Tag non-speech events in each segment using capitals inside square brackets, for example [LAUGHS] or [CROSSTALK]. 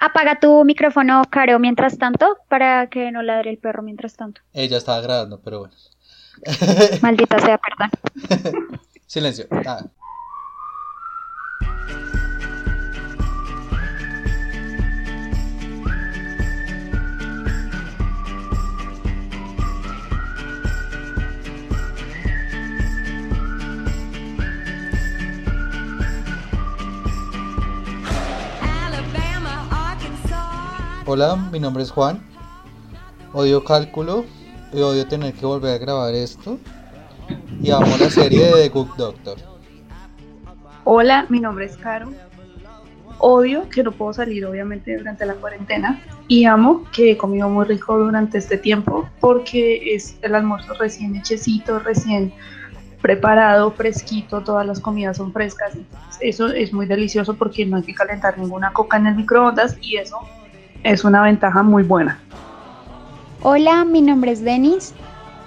Apaga tu micrófono, Caro, mientras tanto, para que no ladre el perro mientras tanto. Ella estaba grabando, pero bueno. Maldita sea, perdón. [LAUGHS] Silencio. Ah. Hola, mi nombre es Juan. Odio cálculo y odio tener que volver a grabar esto. Y amo la serie de The Good Doctor. Hola, mi nombre es Caro. Odio que no puedo salir obviamente durante la cuarentena y amo que he comido muy rico durante este tiempo porque es el almuerzo recién hechecito, recién preparado, fresquito, todas las comidas son frescas. Eso es muy delicioso porque no hay que calentar ninguna coca en el microondas y eso es una ventaja muy buena. Hola, mi nombre es Denis.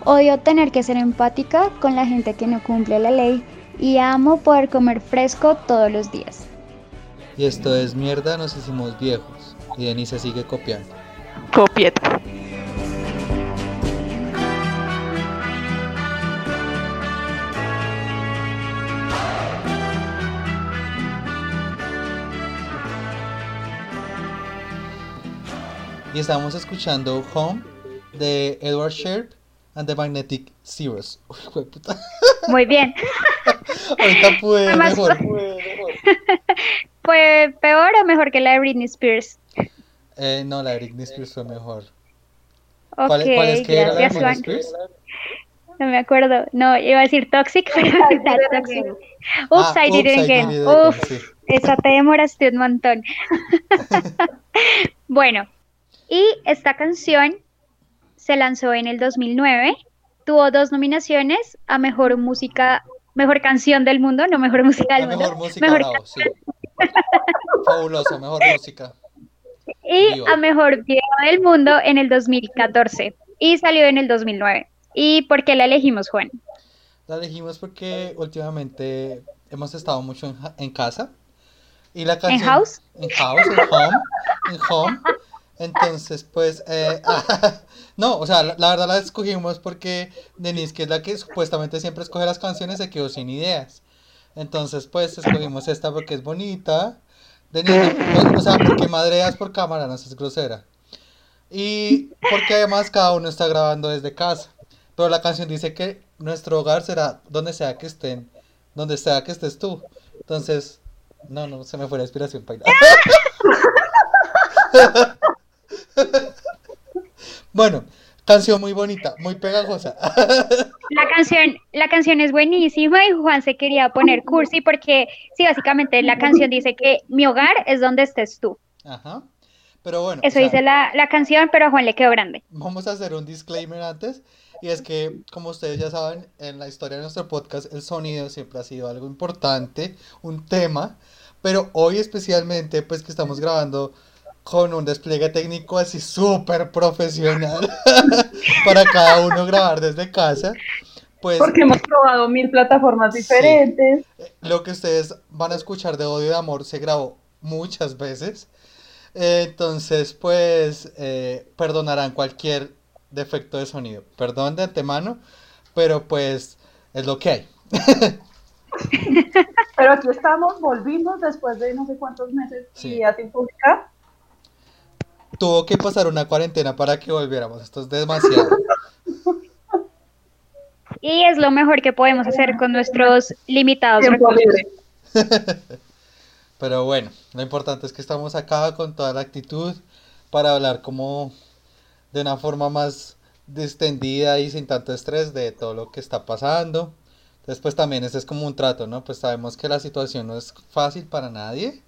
Odio tener que ser empática con la gente que no cumple la ley y amo poder comer fresco todos los días. Y esto es mierda, nos hicimos viejos. Y Denis se sigue copiando. Copieta. Y estamos escuchando Home de Edward Sharp and the Magnetic Zeros. [LAUGHS] Uy, puta. Muy bien. [LAUGHS] Ahorita pude Fue más- mejor. [LAUGHS] ¿Fue peor o mejor que la de Britney Spears? Eh, no, la de Britney Spears fue mejor. ¿Cuál, cuál es que era la de Britney. Spears? No me acuerdo. No, iba a decir Toxic, pero era Toxic. Oops, Ah, I did it Oops, I again. Did It Again, Uf, esa te demoraste un montón. bueno, y esta canción se lanzó en el 2009. Tuvo dos nominaciones a mejor música, mejor canción del mundo, no mejor música del La mundo. mejor música, mejor bravo, sí. [LAUGHS] Fabuloso, mejor música. y Vivo. a mejor video del mundo en el 2014 y salió en el 2009. ¿Y por qué la elegimos, Juan? La elegimos porque últimamente hemos estado mucho en, en casa. Y la canción, house? En house, en home. En home. Entonces, pues, eh, [LAUGHS] no, o sea, la, verdad la escogimos porque Denise, que es la que supuestamente siempre escoge las canciones, se quedó sin ideas. Entonces, pues, escogimos esta porque es bonita. Denise, o sea, porque madreas por cámara, no seas grosera. Y porque además cada uno está grabando desde casa. Pero la canción dice que nuestro hogar será donde sea que estén, donde sea que estés tú. Entonces, no, no, se me fue la inspiración para [LAUGHS] Bueno, canción muy bonita, muy pegajosa. La canción, la canción es buenísima y Juan se quería poner cursi porque sí, básicamente la canción dice que mi hogar es donde estés tú. Ajá. Pero bueno, Eso o sea, dice la, la canción, pero a Juan le quedó grande. vamos a hacer un disclaimer antes. Y es que, como ustedes ya saben, en la historia de nuestro podcast, el sonido siempre ha sido algo importante, un tema. Pero hoy especialmente, pues que estamos grabando con un despliegue técnico así súper profesional [LAUGHS] para cada uno grabar desde casa. Pues Porque hemos probado mil plataformas Sí. diferentes. lo que ustedes van a escuchar de Odio de Amor se grabó muchas veces. Eh, Entonces, pues, eh, perdonarán cualquier defecto de sonido. Perdón de antemano, pero pues es lo que hay. [LAUGHS] Pero aquí estamos, volvimos después de no sé cuántos meses Sí. y ya sin publicar. Tuvo que pasar una cuarentena para que volviéramos. Esto es demasiado. Y es lo mejor que podemos hacer con nuestros limitados recursos. [LAUGHS] Pero bueno, lo importante es que estamos acá con toda la actitud para hablar como de una forma más distendida y sin tanto estrés de todo lo que está pasando. Entonces, pues también ese es como un trato, ¿no? Pues sabemos que la situación no es fácil para nadie.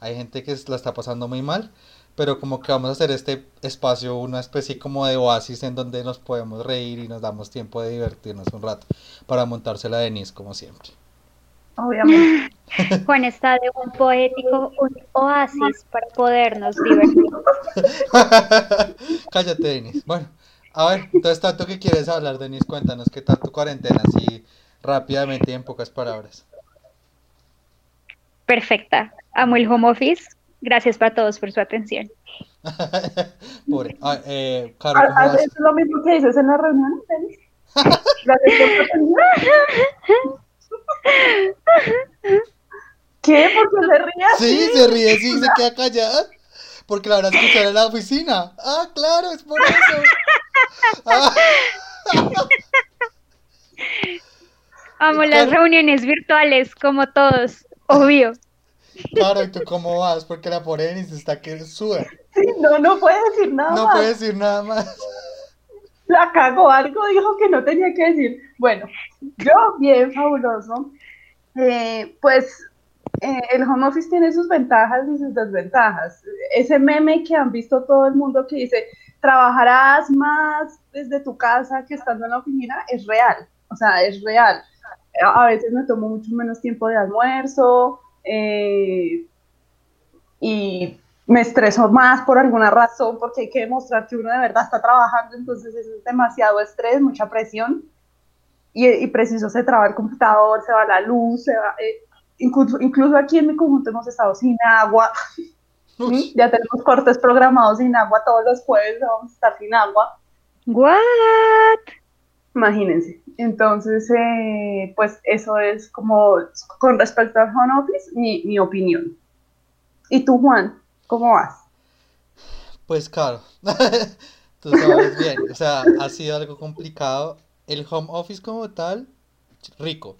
Hay gente que la está pasando muy mal, pero como que vamos a hacer este espacio una especie como de oasis en donde nos podemos reír y nos damos tiempo de divertirnos un rato para montársela a Denise como siempre. Obviamente. [LAUGHS] Juan está de un poético un oasis para podernos divertir. [LAUGHS] Cállate, Denis. Bueno, a ver, entonces tanto que quieres hablar, Denis, cuéntanos qué tal tu cuarentena, así rápidamente y en pocas palabras. Perfecta. Amo el home office. Gracias para todos por su atención. [LAUGHS] Pobre. Ah, eh, Ah, ¿cómo ah? ¿Es lo mismo que dices en la reunión? [LAUGHS] Gracias por. ¿Qué? ¿Por qué se ríe así? Sí, se ríe, sí, se queda callada. Porque la habrá escuchado en la oficina. Ah, claro, es por eso. [LAUGHS] Ah, Amo las reuniones virtuales, como todos, obvio. Claro, ¿y tú cómo vas? Porque la pobre Denise está que suda. Sí, no, no puede decir nada No más. puede decir nada más. La cagó, algo dijo que no tenía que decir. Bueno, yo bien fabuloso. Eh, pues eh, el home office tiene sus ventajas y sus desventajas. Ese meme que han visto todo el mundo que dice, trabajarás más desde tu casa que estando en la oficina, es real. O sea, es real. A veces me tomo mucho menos tiempo de almuerzo eh, y me estreso más por alguna razón porque hay que demostrar que uno de verdad está trabajando, entonces es demasiado estrés, mucha presión. Y, y preciso se traba el computador, se va la luz, se va, eh, incluso, incluso aquí en mi conjunto hemos estado sin agua, [LAUGHS] ya tenemos cortes programados sin agua todos los jueves, vamos a estar sin agua, What? imagínense. Entonces, eh, pues eso es como con respecto al home office, mi, mi opinión. ¿Y tú, Juan? ¿Cómo vas? Pues claro, [LAUGHS] tú sabes bien, o sea, ha sido algo complicado. El home office como tal, rico.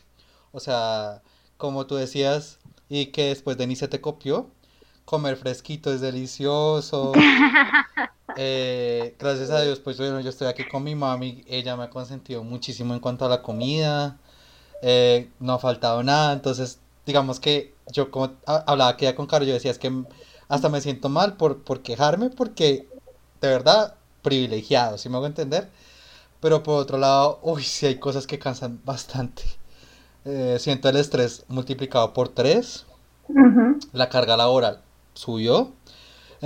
O sea, como tú decías, y que después Denise te copió, comer fresquito es delicioso. [LAUGHS] Eh, gracias a Dios, pues bueno, yo estoy aquí con mi mami, ella me ha consentido muchísimo en cuanto a la comida, eh, no ha faltado nada, entonces digamos que yo como ha- hablaba aquella con Caro, yo decía es que hasta me siento mal por, por quejarme, porque de verdad, privilegiado, si me hago entender, pero por otro lado, uy, sí hay cosas que cansan bastante. Eh, siento el estrés multiplicado por tres la carga laboral subió.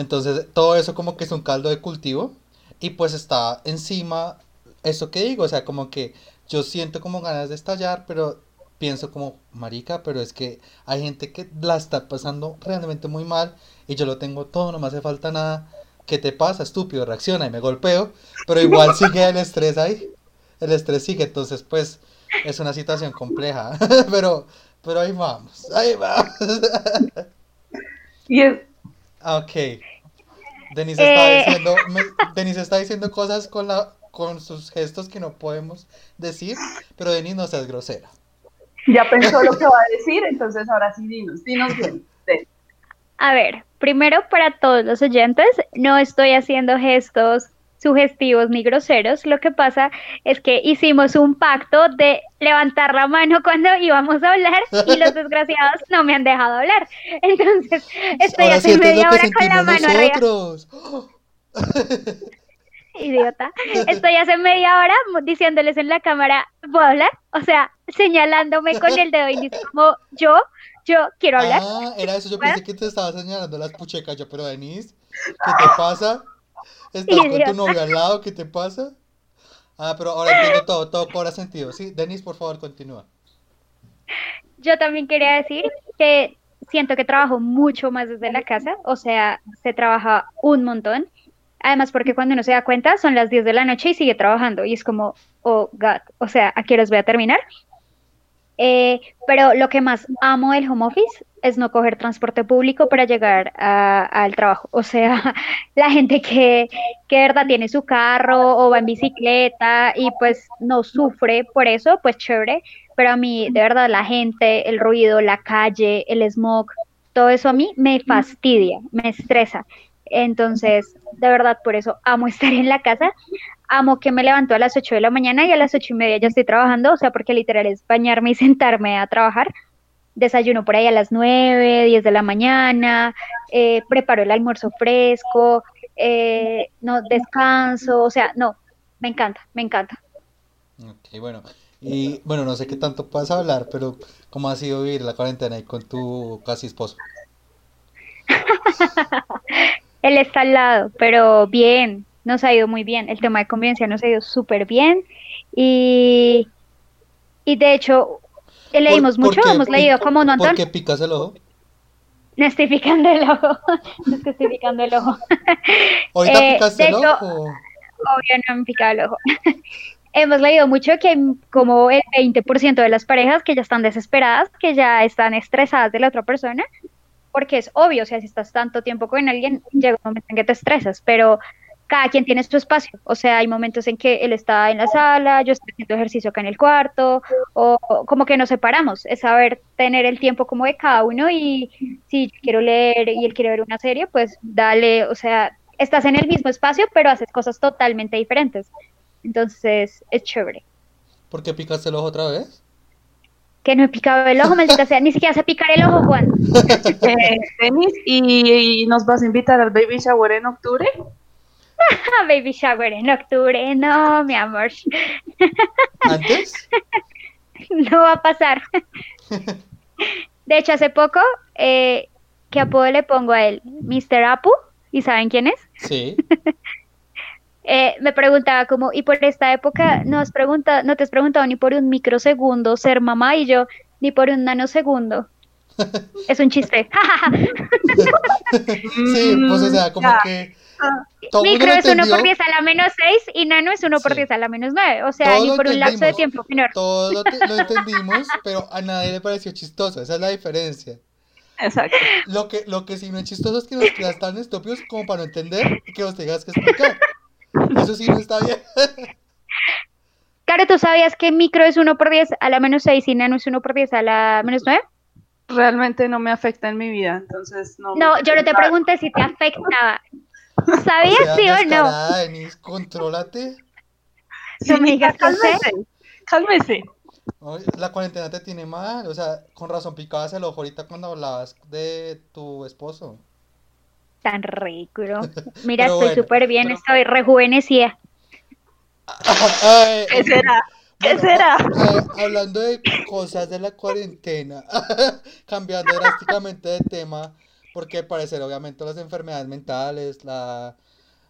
Entonces, todo eso como que es un caldo de cultivo. Y pues está encima, eso que digo, o sea, como que yo siento como ganas de estallar, pero pienso como, marica, pero es que hay gente que la está pasando realmente muy mal y yo lo tengo todo, no me hace falta nada. ¿Qué te pasa, estúpido? Reacciona y me golpeo, pero igual sigue el estrés ahí. El estrés sigue, entonces pues es una situación compleja, [LAUGHS] pero, pero ahí vamos, ahí vamos. Y es, Ok. Denise está Eh. diciendo, me- Denise está diciendo cosas con la, con sus gestos que no podemos decir, pero Denise no seas grosera. ya pensó lo que va a decir, entonces ahora sí dinos, dinos bien. A ver, primero para todos los oyentes, no estoy haciendo gestos sugestivos ni groseros. Lo que pasa es que hicimos un pacto de levantar la mano [LAUGHS] cuando íbamos a hablar y los [LAUGHS] desgraciados no me han dejado hablar. Entonces, estoy Ahora hace media hora con la mano arriba. nosotros. [LAUGHS] Idiota. Estoy hace media hora diciéndoles en la cámara, ¿puedo hablar? O sea, señalándome con el dedo índice como yo, yo quiero hablar. Ah, era eso, yo ¿Puedo? pensé que te estaba señalando las puchecas, yo, pero Denise, ¿qué te pasa? ¿Estás con tu novio al lado? ¿Qué te pasa? Ah, pero ahora entiendo todo, todo cobra sentido. Sí, Denise, por favor, continúa. Yo también quería decir que siento que trabajo mucho más desde la casa, o sea, se trabaja un montón. Además, porque cuando uno se da cuenta son las 10 de la noche y sigue trabajando y es como, oh, God, o sea, ¿a qué horas voy a terminar? Eh, pero lo que más amo del home office es no coger transporte público para llegar a- al trabajo. O sea, [LAUGHS] la gente que, que de verdad tiene su carro o va en bicicleta y pues no sufre por eso, pues chévere. Pero a mí, de verdad, la gente, el ruido, la calle, el smog, todo eso a mí me fastidia, me estresa. Entonces, de verdad, por eso amo [LAUGHS] estar en la casa. Amo que me levanto a las 8 de la mañana y a las ocho y media ya estoy trabajando, o sea, porque literal es bañarme y [LAUGHS] sentarme a trabajar. Desayuno por ahí a las 9, 10 de la mañana, eh, preparo el almuerzo fresco, eh, no descanso, o sea, no, me encanta, me encanta. Ok, bueno. Y bueno, no sé qué tanto puedas hablar, pero ¿cómo ha sido vivir la cuarentena ahí con tu casi esposo? [LAUGHS] Él está al lado, pero bien, nos ha ido muy bien. El tema de convivencia nos ha ido súper bien. Y, y de hecho, leímos ¿Por- por mucho, hemos leído como un montón. ¿Por qué picas el ojo? No estoy picando el ojo. [LAUGHS] No es que estoy picando el ojo. ¿Ahorita Eh, picaste el ojo? Obvio, no me picaba el ojo. [LAUGHS] Hemos leído mucho que hay como el 20% de las parejas que ya están desesperadas, que ya están estresadas de la otra persona, porque es obvio, o sea, si estás tanto tiempo con alguien, llega un momento en que te estresas, pero cada quien tiene su espacio, o sea, hay momentos en que él está en la sala, yo estoy haciendo ejercicio acá en el cuarto, o, o como que nos separamos, es saber tener el tiempo como de cada uno y si yo quiero leer y él quiere ver una serie, pues dale, o sea, estás en el mismo espacio, pero haces cosas totalmente diferentes. Entonces, es chévere. ¿Por qué picaste el ojo otra vez? Que no he picado el ojo, maldita sea, ni siquiera sé picar el ojo, Juan. [LAUGHS] Eh, Denis, ¿y, y nos vas a invitar al baby shower en octubre? Ah, [LAUGHS] baby shower en octubre, no, mi amor, [LAUGHS] ¿Antes? no va a pasar. [LAUGHS] De hecho, hace poco, eh, ¿qué apodo le pongo a él? Mr. Apu, ¿y saben quién es? Sí. Eh, me preguntaba como, y por esta época no, has pregunta, no te has preguntado ni por un microsegundo ser mamá y yo, ni por un nanosegundo. Es un chiste. Sí, pues o sea, como Ya. que todo Micro es 1 por entendió, 10 a la menos 6 y nano es 1 por Sí. 10 a la menos 9. O sea, Todo ni lo por un lapso de tiempo menor. todo lo, te- lo [LAUGHS] entendimos, pero a nadie le pareció chistoso, esa es la diferencia. Exacto. Lo que, lo que sí no es chistoso es que nos creas tan estúpidos como para no entender y que nos tengas que explicar. Eso sí no está bien. [LAUGHS] Claro, ¿tú sabías que micro es 1 por 10 a la menos 6 y nano es 1 por 10 a la menos 9? Realmente no me afecta en mi vida, entonces no. No, yo no te pregunté si te afectaba. O ¿Sabías sea, sí o no? Denise, contrólate. No me digas que sé. cálmese. Cálmese. La cuarentena te tiene mal, o sea, con razón picabas el ojo ahorita cuando hablabas de tu esposo. Tan ridículo. [LAUGHS] Mira, estoy bueno, súper bien, pero- estoy rejuvenecida. Ay, ¿Qué será? ¿Qué bueno, será? eh, hablando de cosas de la cuarentena, [LAUGHS] cambiando drásticamente de tema, porque al parecer obviamente las enfermedades mentales, la,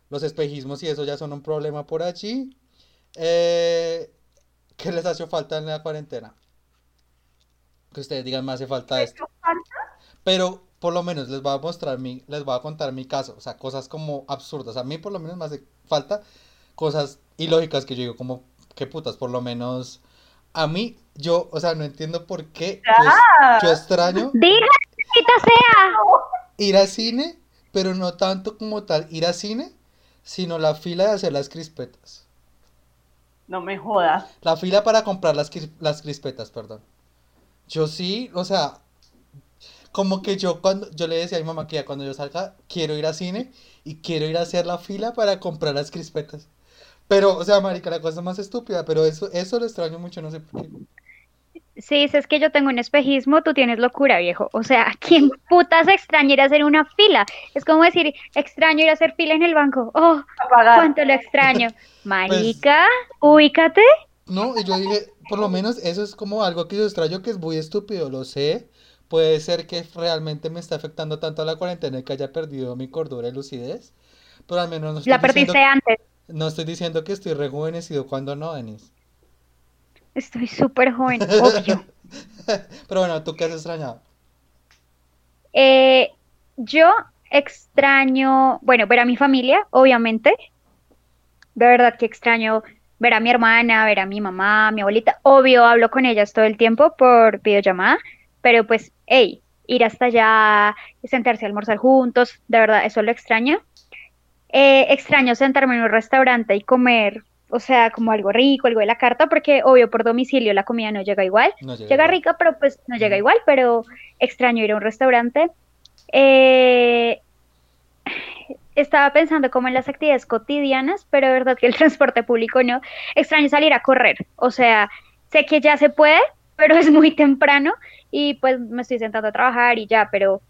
los espejismos y eso ya son un problema por allí. Eh, ¿qué les hace falta en la cuarentena? Que ustedes digan, me hace falta esto. Pero por lo menos les voy a mostrar mi, les voy a contar mi caso, o sea, cosas como absurdas. A mí por lo menos me hace falta cosas ilógicas que yo digo, como, qué putas, por lo menos a mí, yo, o sea, no entiendo por qué yo, yo extraño sea. ir al cine, pero no tanto como tal ir al cine, sino la fila de hacer las crispetas. No me jodas. La fila para comprar las, las crispetas, perdón. Yo sí, o sea, como que yo cuando yo le decía a mi mamá que ya cuando yo salga quiero ir al cine y quiero ir a hacer la fila para comprar las crispetas. Pero, o sea, marica, la cosa más estúpida, pero eso, eso lo extraño mucho, no sé por qué. Sí, si es que yo tengo un espejismo, tú tienes locura, viejo. O sea, [LAUGHS] ¿quién putas extraña ir a hacer una fila? Es como decir, extraño ir a hacer fila en el banco. Oh, Apagar. cuánto lo extraño. [LAUGHS] Marica, ubícate. No, y yo dije, por lo menos eso es como algo que yo extraño que es muy estúpido, lo sé. Puede ser que realmente me está afectando tanto a la cuarentena y que haya perdido mi cordura y lucidez. Pero al menos no estoy La diciendo, perdiste antes. no estoy diciendo que estoy rejuvenecido cuando no, Denis. Estoy súper joven, obvio. [LAUGHS] Pero bueno, ¿tú qué has extrañado? Eh, yo extraño, bueno, ver a mi familia, obviamente. De verdad que extraño ver a mi hermana, ver a mi mamá, a mi abuelita. Obvio, hablo con ellas todo el tiempo por videollamada, pero pues, hey, ir hasta allá, sentarse a almorzar juntos, de verdad, eso lo extraño. Eh, extraño sentarme en un restaurante y comer, o sea, como algo rico, algo de la carta, porque obvio por domicilio la comida no llega igual. No llega Llega rica, pero pues no llega igual, pero extraño ir a un restaurante. Eh, estaba pensando como en las actividades cotidianas, pero de verdad que el [LAUGHS] transporte público no. Extraño salir a correr, o sea, sé que ya se puede, pero es muy temprano y pues me estoy sentando a trabajar y ya, pero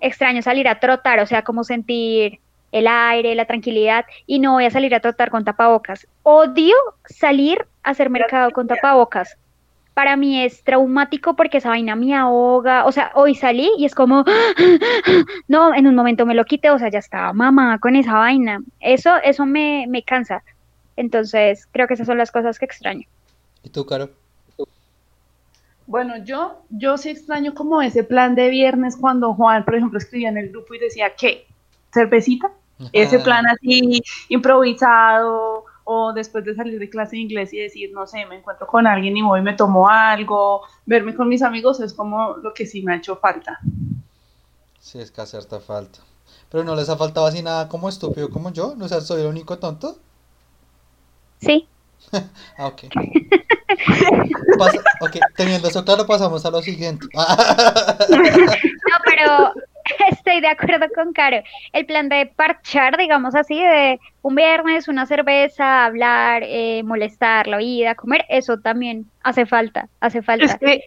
extraño salir a trotar, o sea, como sentir el aire, la tranquilidad y no voy a salir a trotar con tapabocas. Odio salir a hacer mercado con tapabocas para mí es traumático porque esa vaina me ahoga. O sea, hoy salí y es como, [GASPS] no, en un momento me lo quité, o sea, ya estaba mamá con esa vaina. Eso, eso me, me cansa. Entonces, creo que esas son las cosas que extraño. ¿Y tú, Caro? Bueno, yo, yo sí extraño como ese plan de viernes cuando Juan, por ejemplo, escribía en el grupo y decía, ¿qué? ¿Cervecita? Ese plan así improvisado o después de salir de clase de inglés y decir, no sé, me encuentro con alguien y voy y me tomo algo, verme con mis amigos es como lo que sí me ha hecho falta. Sí, es que hace harta falta. Pero no les ha faltado así nada como estúpido como yo, no sé, soy el único tonto. Sí. [LAUGHS] Ah, ok. Pasa- ok, teniendo eso claro, pasamos a lo siguiente. [LAUGHS] [LAUGHS] No, pero [LAUGHS] estoy de acuerdo con Caro. El plan de parchar, digamos así, de un viernes, una cerveza, hablar, eh, molestar la vida, comer, eso también hace falta, hace Es falta. que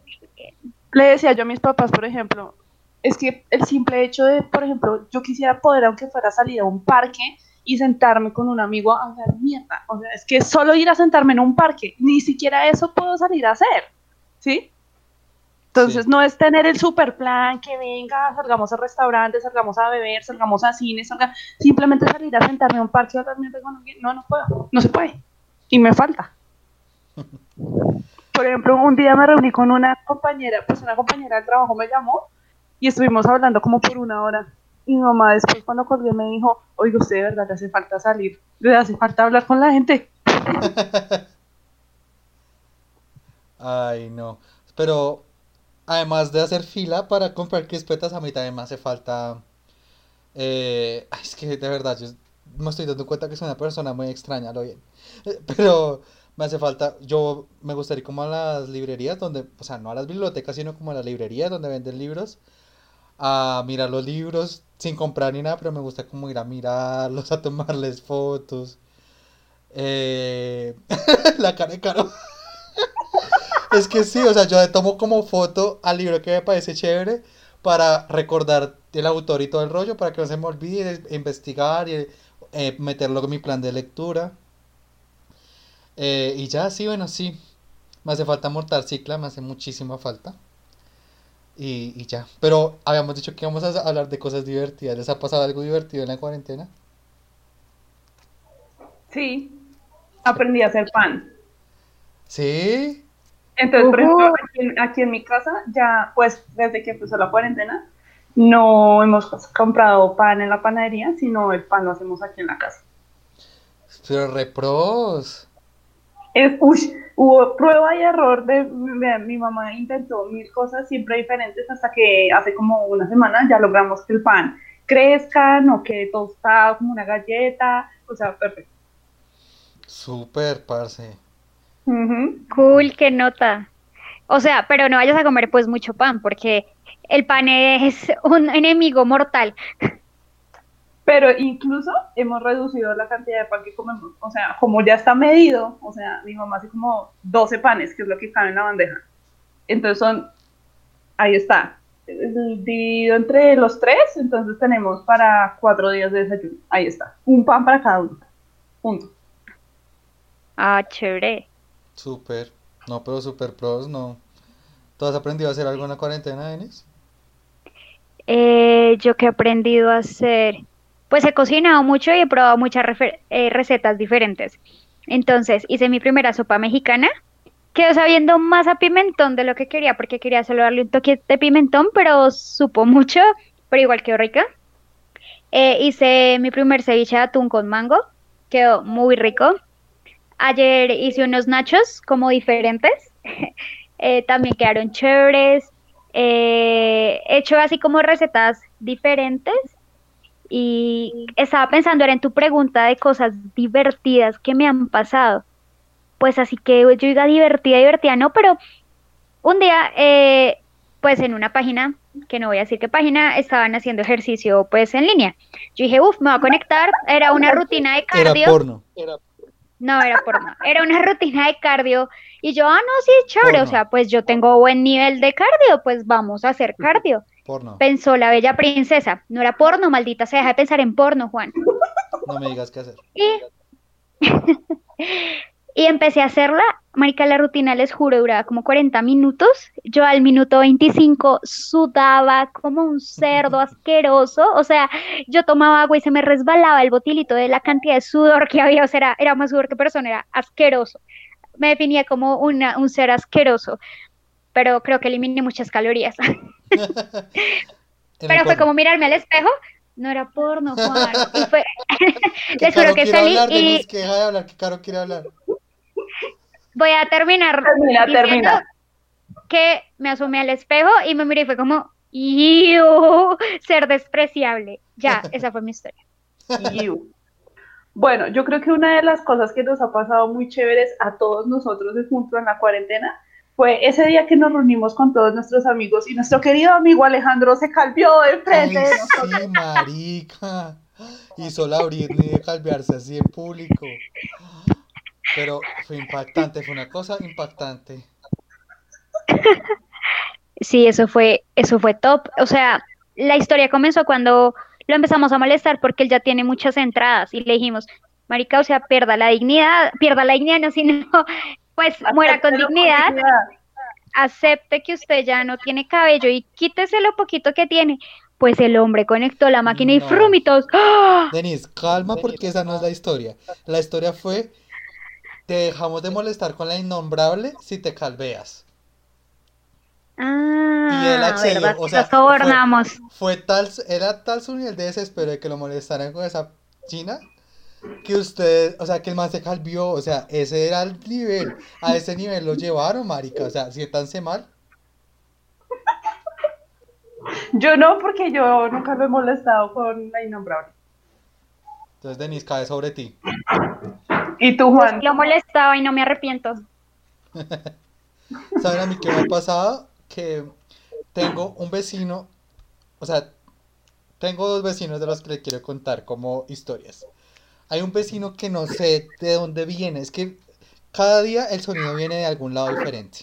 le decía yo a mis papás, por ejemplo, es que el simple hecho de, por ejemplo, yo quisiera poder, aunque fuera salir a un parque y sentarme con un amigo a hablar mierda. O sea, es que solo ir a sentarme en un parque, ni siquiera eso puedo salir a hacer, ¿sí? Entonces Sí. no es tener el super plan que venga, salgamos a restaurantes, salgamos a beber, salgamos a cine, salga, simplemente salir a sentarme a un parque a alguien. No, no puedo, no se puede. Y me falta. Por ejemplo, un día me reuní con una compañera, pues una compañera del trabajo me llamó y estuvimos hablando como por una hora. Y mi mamá después cuando colgué me dijo, oiga, usted de verdad le hace falta salir, le hace falta hablar con la gente. [LAUGHS] Ay, no. Pero además de hacer fila para comprar crispetas, a mí también me hace falta. eh, es que de verdad, yo me estoy dando cuenta que soy una persona muy extraña, lo bien. [LAUGHS] Pero me hace falta. Yo me gustaría ir como a las librerías donde, o sea, no a las bibliotecas, sino como a las librerías donde venden libros, a mirar los libros sin comprar ni nada, pero me gusta como ir a mirarlos, [LAUGHS] a tomarles fotos. Eh, [LAUGHS] la cara de Caro. Es que sí, o sea, yo le tomo como foto al libro que me parece chévere para recordar el autor y todo el rollo, para que no se me olvide, investigar y eh, meterlo en mi plan de lectura. Eh, y ya, sí, bueno, sí. Me hace falta Mortal Cicla, me hace muchísima falta. Y, y ya. Pero habíamos dicho que íbamos a hablar de cosas divertidas. ¿Les ha pasado algo divertido en la cuarentena? Sí, aprendí a hacer pan. Sí. Entonces, por ejemplo, aquí en, aquí en mi casa, ya, pues, desde que empezó la cuarentena, no hemos comprado pan en la panadería, sino el pan lo hacemos aquí en la casa. Pero repros. Es, uy, hubo prueba y error de, de- mi mamá intentó mil cosas siempre diferentes hasta que hace como una semana ya logramos que el pan crezca, no quede tostado como una galleta, o sea, perfecto. Súper, parce. Cool, qué nota. O sea, pero no vayas a comer pues mucho pan, porque el pan es un enemigo mortal. Pero incluso hemos reducido la cantidad de pan que comemos. O sea, como ya está medido, o sea, mi mamá hace como 12 panes, que es lo que cabe en la bandeja. Entonces son, ahí está, dividido entre los tres, entonces tenemos para cuatro días de desayuno. Ahí está, un pan para cada uno. Punto. Ah, chévere. Súper. No, pero súper pros, no. ¿Tú has aprendido a hacer algo en la cuarentena, Denis? Eh, yo que he aprendido a hacer, pues he cocinado mucho y he probado muchas eh, recetas diferentes. Entonces hice mi primera sopa mexicana, quedó sabiendo más a pimentón de lo que quería, porque quería solo darle un toque de pimentón, pero supo mucho, pero igual quedó rica. Eh, hice mi primer ceviche de atún con mango, quedó muy rico. Ayer hice unos nachos como diferentes, [LAUGHS] eh, también quedaron chéveres. Eh, he hecho así como recetas diferentes y estaba pensando era en tu pregunta de cosas divertidas que me han pasado. Pues así que yo diga divertida, divertida, no, pero un día, eh, pues en una página, que no voy a decir qué página, estaban haciendo ejercicio pues en línea. Yo dije, uff, me voy a conectar, era una rutina de Era cardio. porno. No, era porno. Era una rutina de cardio. Y yo, ah, no, sí, chévere. Porno. O sea, pues yo tengo buen nivel de cardio, pues vamos a hacer cardio. Porno. Pensó la bella princesa. No era porno, maldita sea. Deja de pensar en porno, Juan. No me digas qué hacer. Y, [LAUGHS] y empecé a hacerla. Marica, la rutina, les juro, duraba como 40 minutos. Yo al minuto 25 sudaba como un cerdo asqueroso. O sea, yo tomaba agua y se me resbalaba el botilito de la cantidad de sudor que había. O sea, era, era más sudor que persona, era asqueroso. Me definía como una, un ser asqueroso. pero creo que eliminé muchas calorías. [LAUGHS] Pero fue como mirarme al espejo, no era porno, Juan. Y fue, [LAUGHS] [LAUGHS] les juro que salí y de hablar, que Caro quiere hablar. Voy a terminar Termina, termina. que me asomé al espejo y me miré y fue como, "Iu, ser despreciable. Ya, [LAUGHS] esa fue mi historia. Iu. Bueno, yo creo que una de las cosas que nos ha pasado muy chéveres a todos nosotros de junto en la cuarentena fue ese día que nos reunimos con todos nuestros amigos y nuestro querido amigo Alejandro se calvió de Ay, frente de nosotros. sí, marica. Hizo la Britney de calvearse así en público. Pero fue impactante, fue una cosa impactante. [LAUGHS] Sí, eso fue, eso fue top. O sea, la historia comenzó cuando lo empezamos a molestar porque él ya tiene muchas entradas y le dijimos, marica, o sea, pierda la dignidad, pierda la dignidad, no, sino, [LAUGHS] pues muera con dignidad, acepte que usted ya no tiene cabello y quítese lo poquito que tiene. Pues el hombre conectó la máquina y frumitos. ¡Ah! Denise, calma porque esa no es la historia. La historia fue, te dejamos de molestar con la innombrable si te calveas. Y él Ah, accedió, verdad, o sea, sobornamos. Fue tal, era tal su nivel de desespero de que lo molestaran con esa china que usted, o sea, que el man se calvió, o sea, ese era el nivel, a ese nivel lo llevaron, marica, o sea, siéntanse mal. Yo no, porque yo nunca lo he molestado con la innombrable. Entonces, Denise, cae sobre ti. ¿Y tú, Juan? Lo molestaba y no me arrepiento. [LAUGHS] ¿Saben a mí qué me ha pasado? Que tengo un vecino, o sea, tengo dos vecinos de los que les quiero contar como historias. Hay un vecino que no sé de dónde viene, es que cada día el sonido viene de algún lado diferente,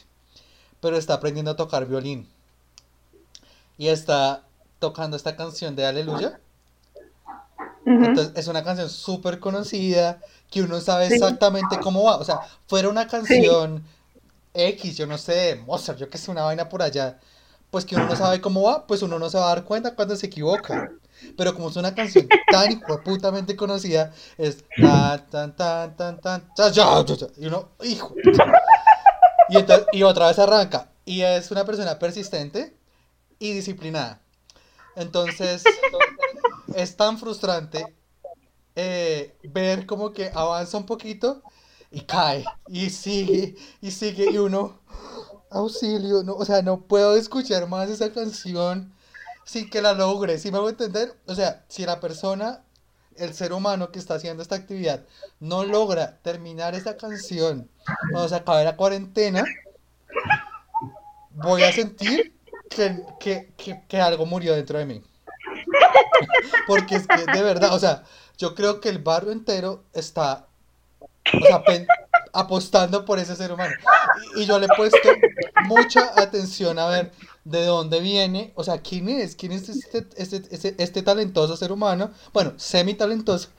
pero está aprendiendo a tocar violín y está tocando esta canción de Aleluya. Entonces es una canción súper conocida que uno sabe Sí. exactamente cómo va. O sea, fuera una canción X, yo no sé, Mozart, yo que sé, una vaina por allá, pues que uno no sabe cómo va, pues uno no se va a dar cuenta cuando se equivoca. Pero como es una canción tan hijoputamente conocida, es tan, tan, tan, tan, tan, cha, cha, cha, y uno, hijo. Y, entonces, y otra vez arranca. Y es una persona persistente y disciplinada. Entonces, es tan frustrante eh, ver como que avanza un poquito y cae y sigue y sigue y uno auxilio, no, o sea, no puedo escuchar más esa canción sin que la logre, si me hago entender? O sea, si la persona, el ser humano que está haciendo esta actividad no logra terminar esta canción cuando se acabe la cuarentena, voy a sentir que, que, que, que algo murió dentro de mí. Porque es que de verdad, o sea, yo creo que el barrio entero está apostando por ese ser humano. Y, yo le he puesto mucha atención a ver de dónde viene, o sea, quién es, quién es este, este, este, este talentoso ser humano, bueno, semi talentoso.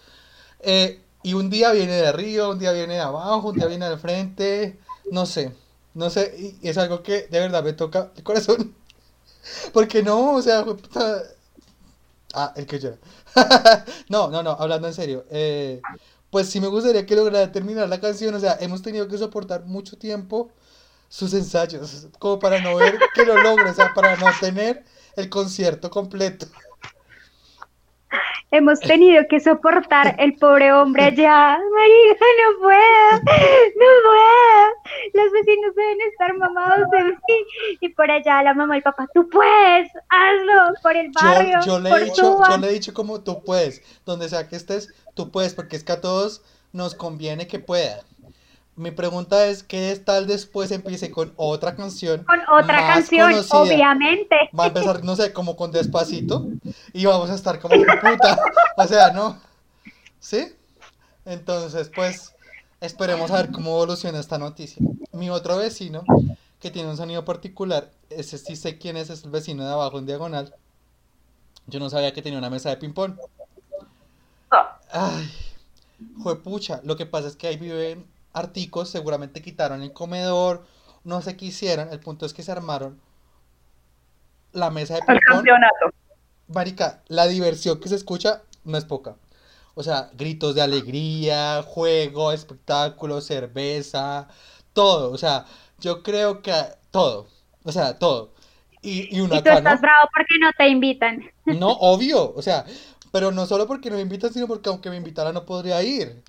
Eh, y un día viene de arriba, un día viene de abajo, un día viene del frente, no sé, no sé, y es algo que de verdad me toca el corazón. [LAUGHS] Porque no, o sea, Ah, el que llora. [LAUGHS] No, no, no, hablando en serio. eh, pues sí me gustaría que lograra terminar la canción. O sea, hemos tenido que soportar mucho tiempo sus ensayos, como para no ver que lo logre, o sea, para no tener el concierto completo. [LAUGHS] Hemos tenido que soportar el pobre hombre allá. Marica, no puedo, no puedo. Los vecinos deben estar mamados de mí. Y por allá la mamá y el papá, tú puedes, hazlo por el Yo, barrio, yo le por he dicho, yo le he dicho como tú puedes, donde sea que estés, tú puedes, porque es que a todos nos conviene que pueda. Mi pregunta es, ¿qué tal después empiece con otra canción Con otra más canción, conocida? obviamente. Va a empezar, no sé, como con despacito y vamos a estar como puta. O sea, ¿no? ¿Sí? Entonces, pues, esperemos a ver cómo evoluciona esta noticia. Mi otro vecino, que tiene un sonido particular, ese sí sé quién es, es el vecino de abajo en diagonal. Yo no sabía que tenía una mesa de ping-pong. Ay, juepucha, lo que pasa es que ahí viven articos, seguramente quitaron el comedor, no sé qué hicieron, el punto es que se armaron la mesa de ping-pong. campeonato. Marica, la diversión que se escucha no es poca. O sea, gritos de alegría, juego, espectáculo, cerveza, todo. O sea, yo creo que todo. O sea, todo. Y, y uno Y tú acá, estás ¿no? bravo porque no te invitan. No, obvio, o sea, pero no solo porque no me invitan, sino porque aunque me invitara no podría ir.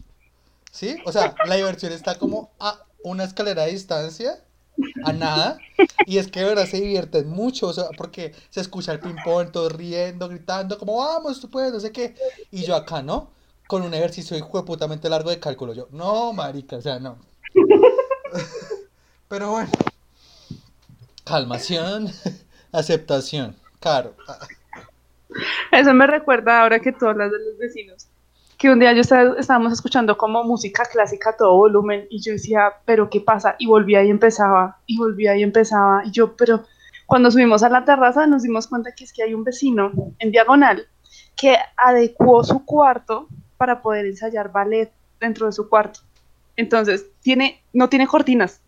¿Sí? O sea, la diversión está como a una escalera de distancia, a nada, y es que de verdad se divierten mucho, o sea, porque se escucha el ping-pong, todos riendo, gritando, como vamos, tú puedes, no sé qué, y yo acá, ¿no? Con un ejercicio hijueputamente largo de cálculo, yo, no, marica, o sea, no. [LAUGHS] Pero bueno, calmación, [LAUGHS] aceptación, claro. Eso me recuerda ahora que tú hablas de los vecinos, que un día yo estaba, estábamos escuchando como música clásica a todo volumen y yo decía, pero ¿qué pasa? Y volvía y empezaba, y volvía y empezaba, y yo, pero cuando subimos a la terraza nos dimos cuenta que es que hay un vecino en diagonal que adecuó su cuarto para poder ensayar ballet dentro de su cuarto. Entonces, tiene, no tiene cortinas,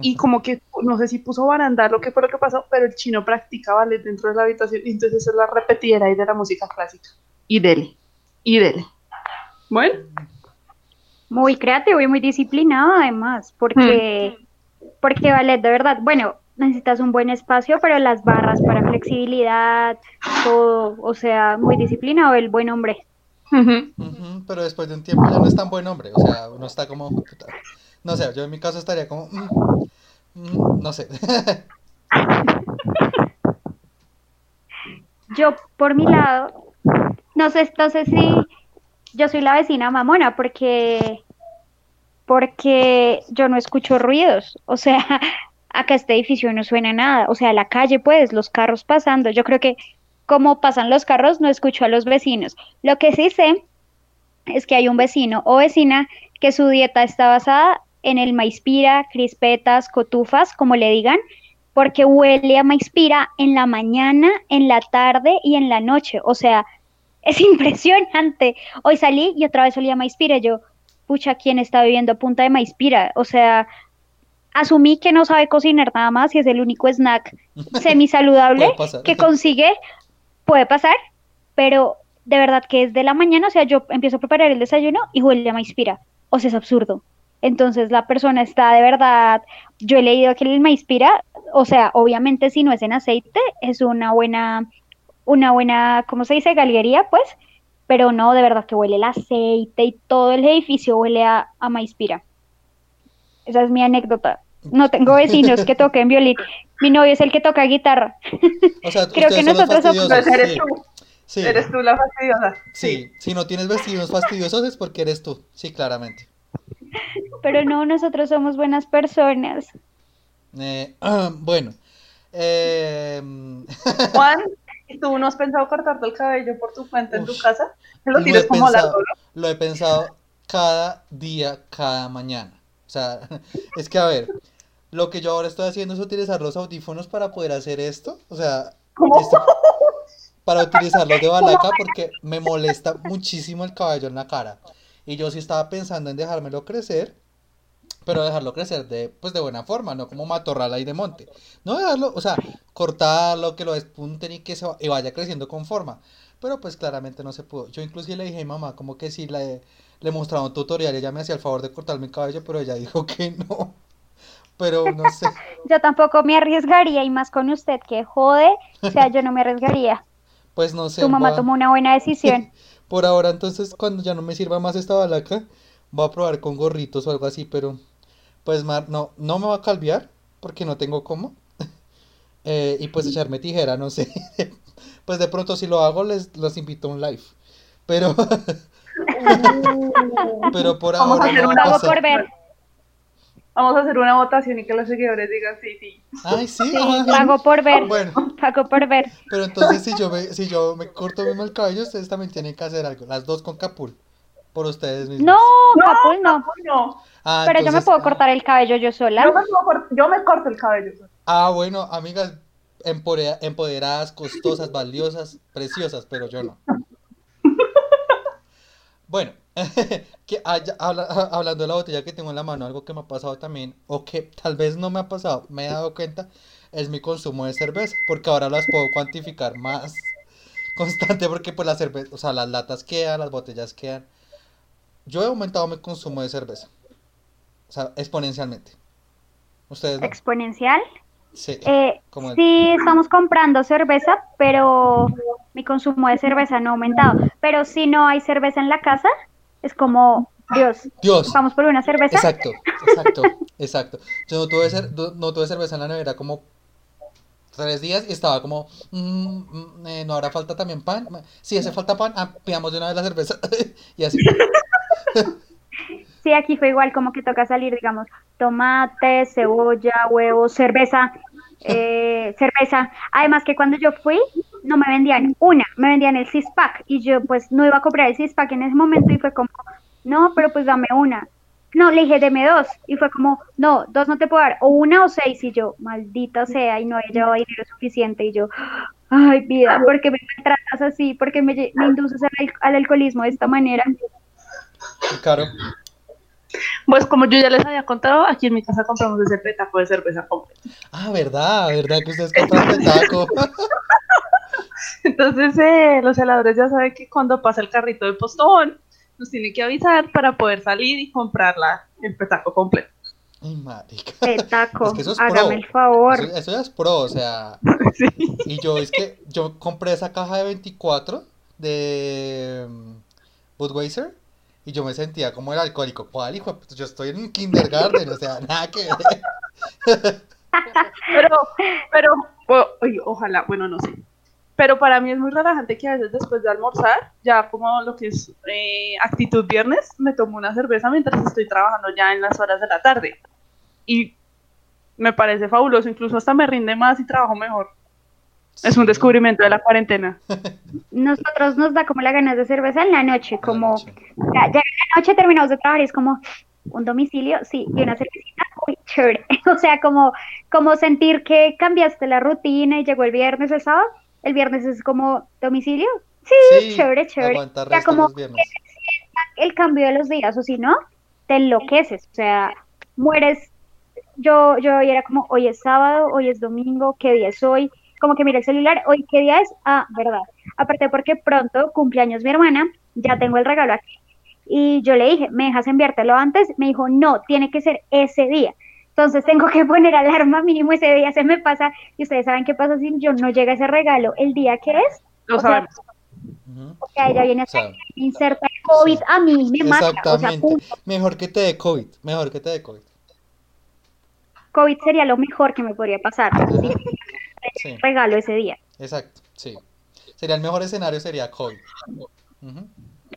y como que no sé si puso barandal lo que fue lo que pasó, pero el chino practica ballet dentro de la habitación y entonces es la repetidera ahí de la música clásica. Y dele, y dele. Bueno, Muy creativo y muy disciplinado además, porque, porque ballet de verdad, bueno, necesitas un buen espacio, pero las barras para flexibilidad, todo, o sea, muy disciplinado el buen hombre. pero después de un tiempo ya no es tan buen hombre, o sea, uno está como, no sé, yo en mi caso estaría como, mm, mm, no sé. [LAUGHS] Yo, por mi lado, no sé, no sé si yo soy la vecina mamona, porque, porque yo no escucho ruidos. O sea, [LAUGHS] acá este edificio no suena nada. O sea, la calle, pues, los carros pasando. Yo creo que como pasan los carros, no escucho a los vecinos. Lo que sí sé es que hay un vecino o vecina que su dieta está basada en el maíz-pira, crispetas, cotufas, como le digan, porque huele a maíz-pira en la mañana, en la tarde y en la noche. O sea, es impresionante. Hoy salí y otra vez olía a maíz-pira. Yo, pucha, ¿quién está viviendo a punta de maíz-pira? O sea, asumí que no sabe cocinar nada más y es el único snack [LAUGHS] semisaludable Puede pasar. que consigue. Puede pasar, pero de verdad que es de la mañana, o sea, yo empiezo a preparar el desayuno y huele a maíz-pira. O sea, es absurdo. Entonces la persona está de verdad, yo he leído que el maíz-pira, o sea, obviamente si no es en aceite, es una buena, una buena, ¿cómo se dice? Galguería, pues, pero no, de verdad que huele el aceite y todo el edificio huele a, a maíz-pira. Esa es mi anécdota. No tengo [LAUGHS] vecinos que toquen violín. Mi novio es el que toca guitarra. O sea, [LAUGHS] Creo que nosotros somos- eres sí, tú, sí, eres tú la fastidiosa. sí, si no tienes vestidos fastidiosos es porque eres tú, sí, claramente. Pero no, nosotros somos buenas personas. Eh, [CLEARS THROAT] bueno, eh, [LAUGHS] Juan, ¿y tú no has pensado cortarte el cabello por tu cuenta en tu casa? Lo he como pensado. largo, ¿no? lo he pensado cada día, cada mañana. O sea, [LAUGHS] es que a ver, lo que yo ahora estoy haciendo es utilizar los audífonos para poder hacer esto. O sea, ¿Cómo? esto- [LAUGHS] para utilizarlos de balaca porque me molesta muchísimo el cabello en la cara. Y yo sí estaba pensando en dejármelo crecer, pero dejarlo crecer de, pues de buena forma, no como matorral ahí de monte. No dejarlo, o sea, cortarlo, que lo despunten y que se va- y vaya creciendo con forma. Pero pues claramente no se pudo. Yo inclusive le dije a mi mamá como que si le, le mostraba un tutorial, ella me hacía el favor de cortarme el cabello, pero ella dijo que [LAUGHS] no. Pero no sé. [LAUGHS] Yo tampoco me arriesgaría y más con usted que jode, o sea, yo no me arriesgaría. [LAUGHS] Pues no sé. Tu mamá va- tomó una buena decisión. Por ahora, entonces, cuando ya no me sirva más esta balaca, voy a probar con gorritos o algo así, pero pues Mar, no, no me va a calviar porque no tengo cómo. [LAUGHS] Eh, y pues echarme tijera, no sé. [LAUGHS] Pues de pronto si lo hago les los invito a un live. Pero, [LAUGHS] pero por Vamos a ahora hacer no va un a Pago pasar. por ver. Vamos a hacer una votación y que los seguidores digan sí, sí. Ay, sí. Sí, ay, pago por ver. Bueno, Pago por ver. pero entonces si yo me, si yo me corto mismo el cabello, ustedes también tienen que hacer algo. Las dos con capul. Por ustedes mismos. No, No, Capul no. No, Ah, Pero yo me puedo ah, cortar el cabello yo yo sola. me, puedo yo me corto el cabello. Ah, bueno, amigas empodera- empoderadas, costosas, [LAUGHS] valiosas, preciosas, pero yo no. [LAUGHS] Bueno, [LAUGHS] que haya- habla- hablando de la botella que tengo en la mano, algo que me ha pasado también, o que tal vez no me ha pasado, me he dado cuenta, es mi consumo de cerveza, porque ahora las puedo cuantificar más constante, porque pues la cerveza, o sea, las latas quedan, las botellas quedan. Yo he aumentado mi consumo de cerveza, o sea, exponencialmente. Ustedes no. Exponencial. Sí. Eh, sí, estamos comprando cerveza, pero mi consumo de cerveza no ha aumentado. Pero si no hay cerveza en la casa, es como, Dios, Dios. vamos por una cerveza. Exacto, exacto, exacto. Yo no tuve, cer- no no tuve cerveza en la nevera como tres días y estaba como, mm, mm, eh, ¿no habrá falta también pan? Si hace falta pan, ah, pidamos de una vez la cerveza. [LAUGHS] y así. Sí, aquí fue igual, como que toca salir, digamos, tomate, cebolla, huevos, cerveza, eh, cerveza. Además que cuando yo fui, no me vendían una, me vendían el six pack y yo pues no iba a comprar el six pack en ese momento y fue como, no, pero pues dame una. No, le dije, deme dos. Y fue como, no, dos no te puedo dar, o una o seis. Y yo, maldita sea, y no he llevado dinero suficiente. Y yo, ay, vida, ¿por qué me tratas así? ¿Por qué me, induces al alcoholismo de esta manera? Y Caro, Pues como yo ya les había contado, aquí en mi casa compramos ese petaco de cerveza completa. ah, verdad, verdad que ustedes compran de taco. [LAUGHS] Entonces eh, los heladores ya saben que cuando pasa el carrito de postón, nos tienen que avisar para poder salir y comprar la, el petaco completo. Ay, marica. Petaco, [LAUGHS] Es que eso es hágame pro. el favor. Eso, eso ya es pro, o sea. [LAUGHS] Sí. Y yo es que yo compré esa caja de 24 de mm, Budweiser y yo me sentía como el alcohólico. ¿Cuál hijo? Yo estoy en un kindergarten, o sea, nada que ver. Pero, pero, o- oye, ojalá, bueno, no sé. Pero para mí es muy relajante que a veces después de almorzar, ya como lo que es eh, actitud viernes, me tomo una cerveza mientras estoy trabajando ya en las horas de la tarde. Y me parece fabuloso, incluso hasta me rinde más y trabajo mejor. Es un descubrimiento de la cuarentena. [LAUGHS] Nosotros nos da como la ganas de cerveza en la noche, en la como noche. ya, llega la noche, terminamos de trabajar y es como un domicilio, sí, y una cervecita, uy, chévere. [LAUGHS] O sea, como, como sentir que cambiaste la rutina y llegó el viernes o el sábado, el viernes es como domicilio, sí, Sí, chévere, chévere. Ya resto como los viernes. el cambio de los días, o si no, te enloqueces, o sea, mueres. Yo, yo era como, hoy es sábado, hoy es domingo, ¿qué día es hoy? Como que mira el celular, hoy qué día es, ah, verdad. Aparte porque pronto cumpleaños mi hermana, ya tengo el regalo aquí. Y yo le dije, ¿me dejas enviártelo antes? Me dijo, no, tiene que ser ese día. Entonces tengo que [LAUGHS] poner alarma mínimo ese día, se me pasa. Y ustedes saben qué pasa si yo no llega ese regalo el día que es. Lo O sea, sabemos. Ujú. O sea, ella viene O sea, inserta el COVID a mí, me mata. O sea. Mejor que te dé COVID. Mejor que te dé COVID. COVID sería lo mejor que me podría pasar. Ajá. Sí, regalo ese día. exacto. Sí. Sería el mejor escenario, sería COVID.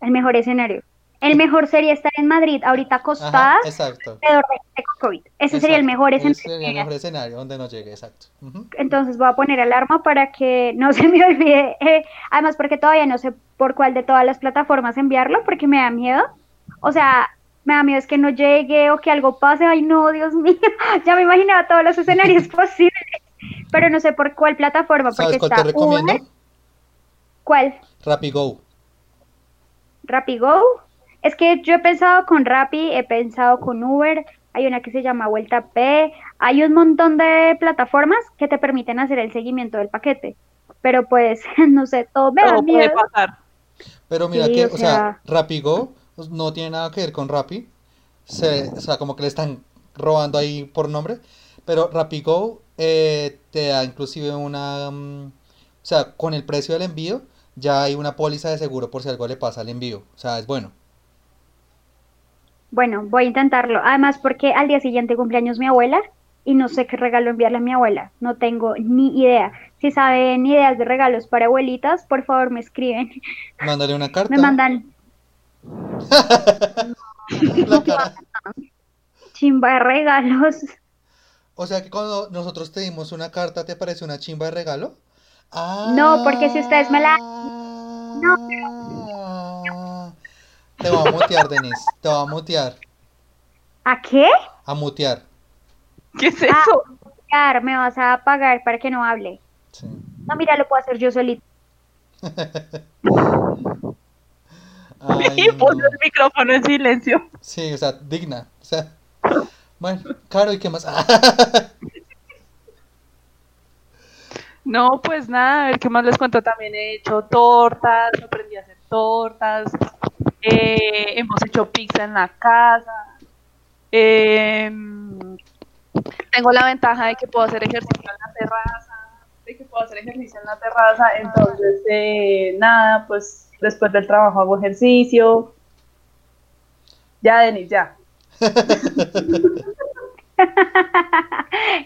El mejor escenario. El mejor sería estar en Madrid ahorita acostada Ajá, de COVID. Ese sería el mejor Ese escenario. sería el mejor escenario donde no llegue, exacto. Entonces voy a poner alarma para que no [LAUGHS] se me olvide. eh, además, porque todavía no sé por cuál de todas las plataformas enviarlo, porque me da miedo. O sea, me da miedo es que no llegue o que algo pase. Ay, no, Dios [LAUGHS] mío. Ya me imaginaba todos los escenarios [LAUGHS] posibles. Pero no sé por cuál plataforma, ¿Sabes porque cuál te está recomiendo? Uber. ¿Cuál? RapiGo. RapiGo. Es que yo he pensado con Rappi, he pensado con Uber, hay una que se llama Vuelta P, hay un montón de plataformas que te permiten hacer el seguimiento del paquete. Pero pues, [LAUGHS] no sé, todo me da Todo puede miedo. pasar. Pero mira Sí, que, o sea, sea- RapiGo no tiene nada que ver con Rappi. Se, o sea, como que le están robando ahí por nombre. Pero RapiGo eh, te da inclusive una... mm, o sea, con el precio del envío ya hay una póliza de seguro por si algo le pasa al envío. O sea, es bueno. Bueno, voy a intentarlo. Además, porque al día siguiente cumpleaños mi abuela y no sé qué regalo enviarle a mi abuela. No tengo ni idea. Si saben ideas de regalos para abuelitas, por favor me escriben. Mándale una [LAUGHS] carta. Me mandan [LAUGHS] [LAUGHS] La cara. chimba de regalos. O sea que cuando nosotros te dimos una carta, ¿te parece una chimba de regalo? No, porque si ustedes me la- No. Te voy a mutear, Denise. Te voy a mutear. ¿A qué? A mutear. ¿Qué es Ah. eso? Claro, me vas a pagar para que no hable. Sí. No, mira, lo puedo hacer yo solito. [LAUGHS] Ay, [LAUGHS] Y puso no. el micrófono en silencio. Sí, o sea, digna. O sea, bueno, claro, ¿y qué más? [LAUGHS] No, pues nada, a ver qué más les cuento. También he hecho tortas, aprendí a hacer tortas. eh, hemos hecho pizza en la casa. em, tengo la ventaja de que puedo hacer ejercicio en la terraza, de que puedo hacer ejercicio en la terraza, entonces eh, nada, pues después del trabajo hago ejercicio. Ya, Denis, ya.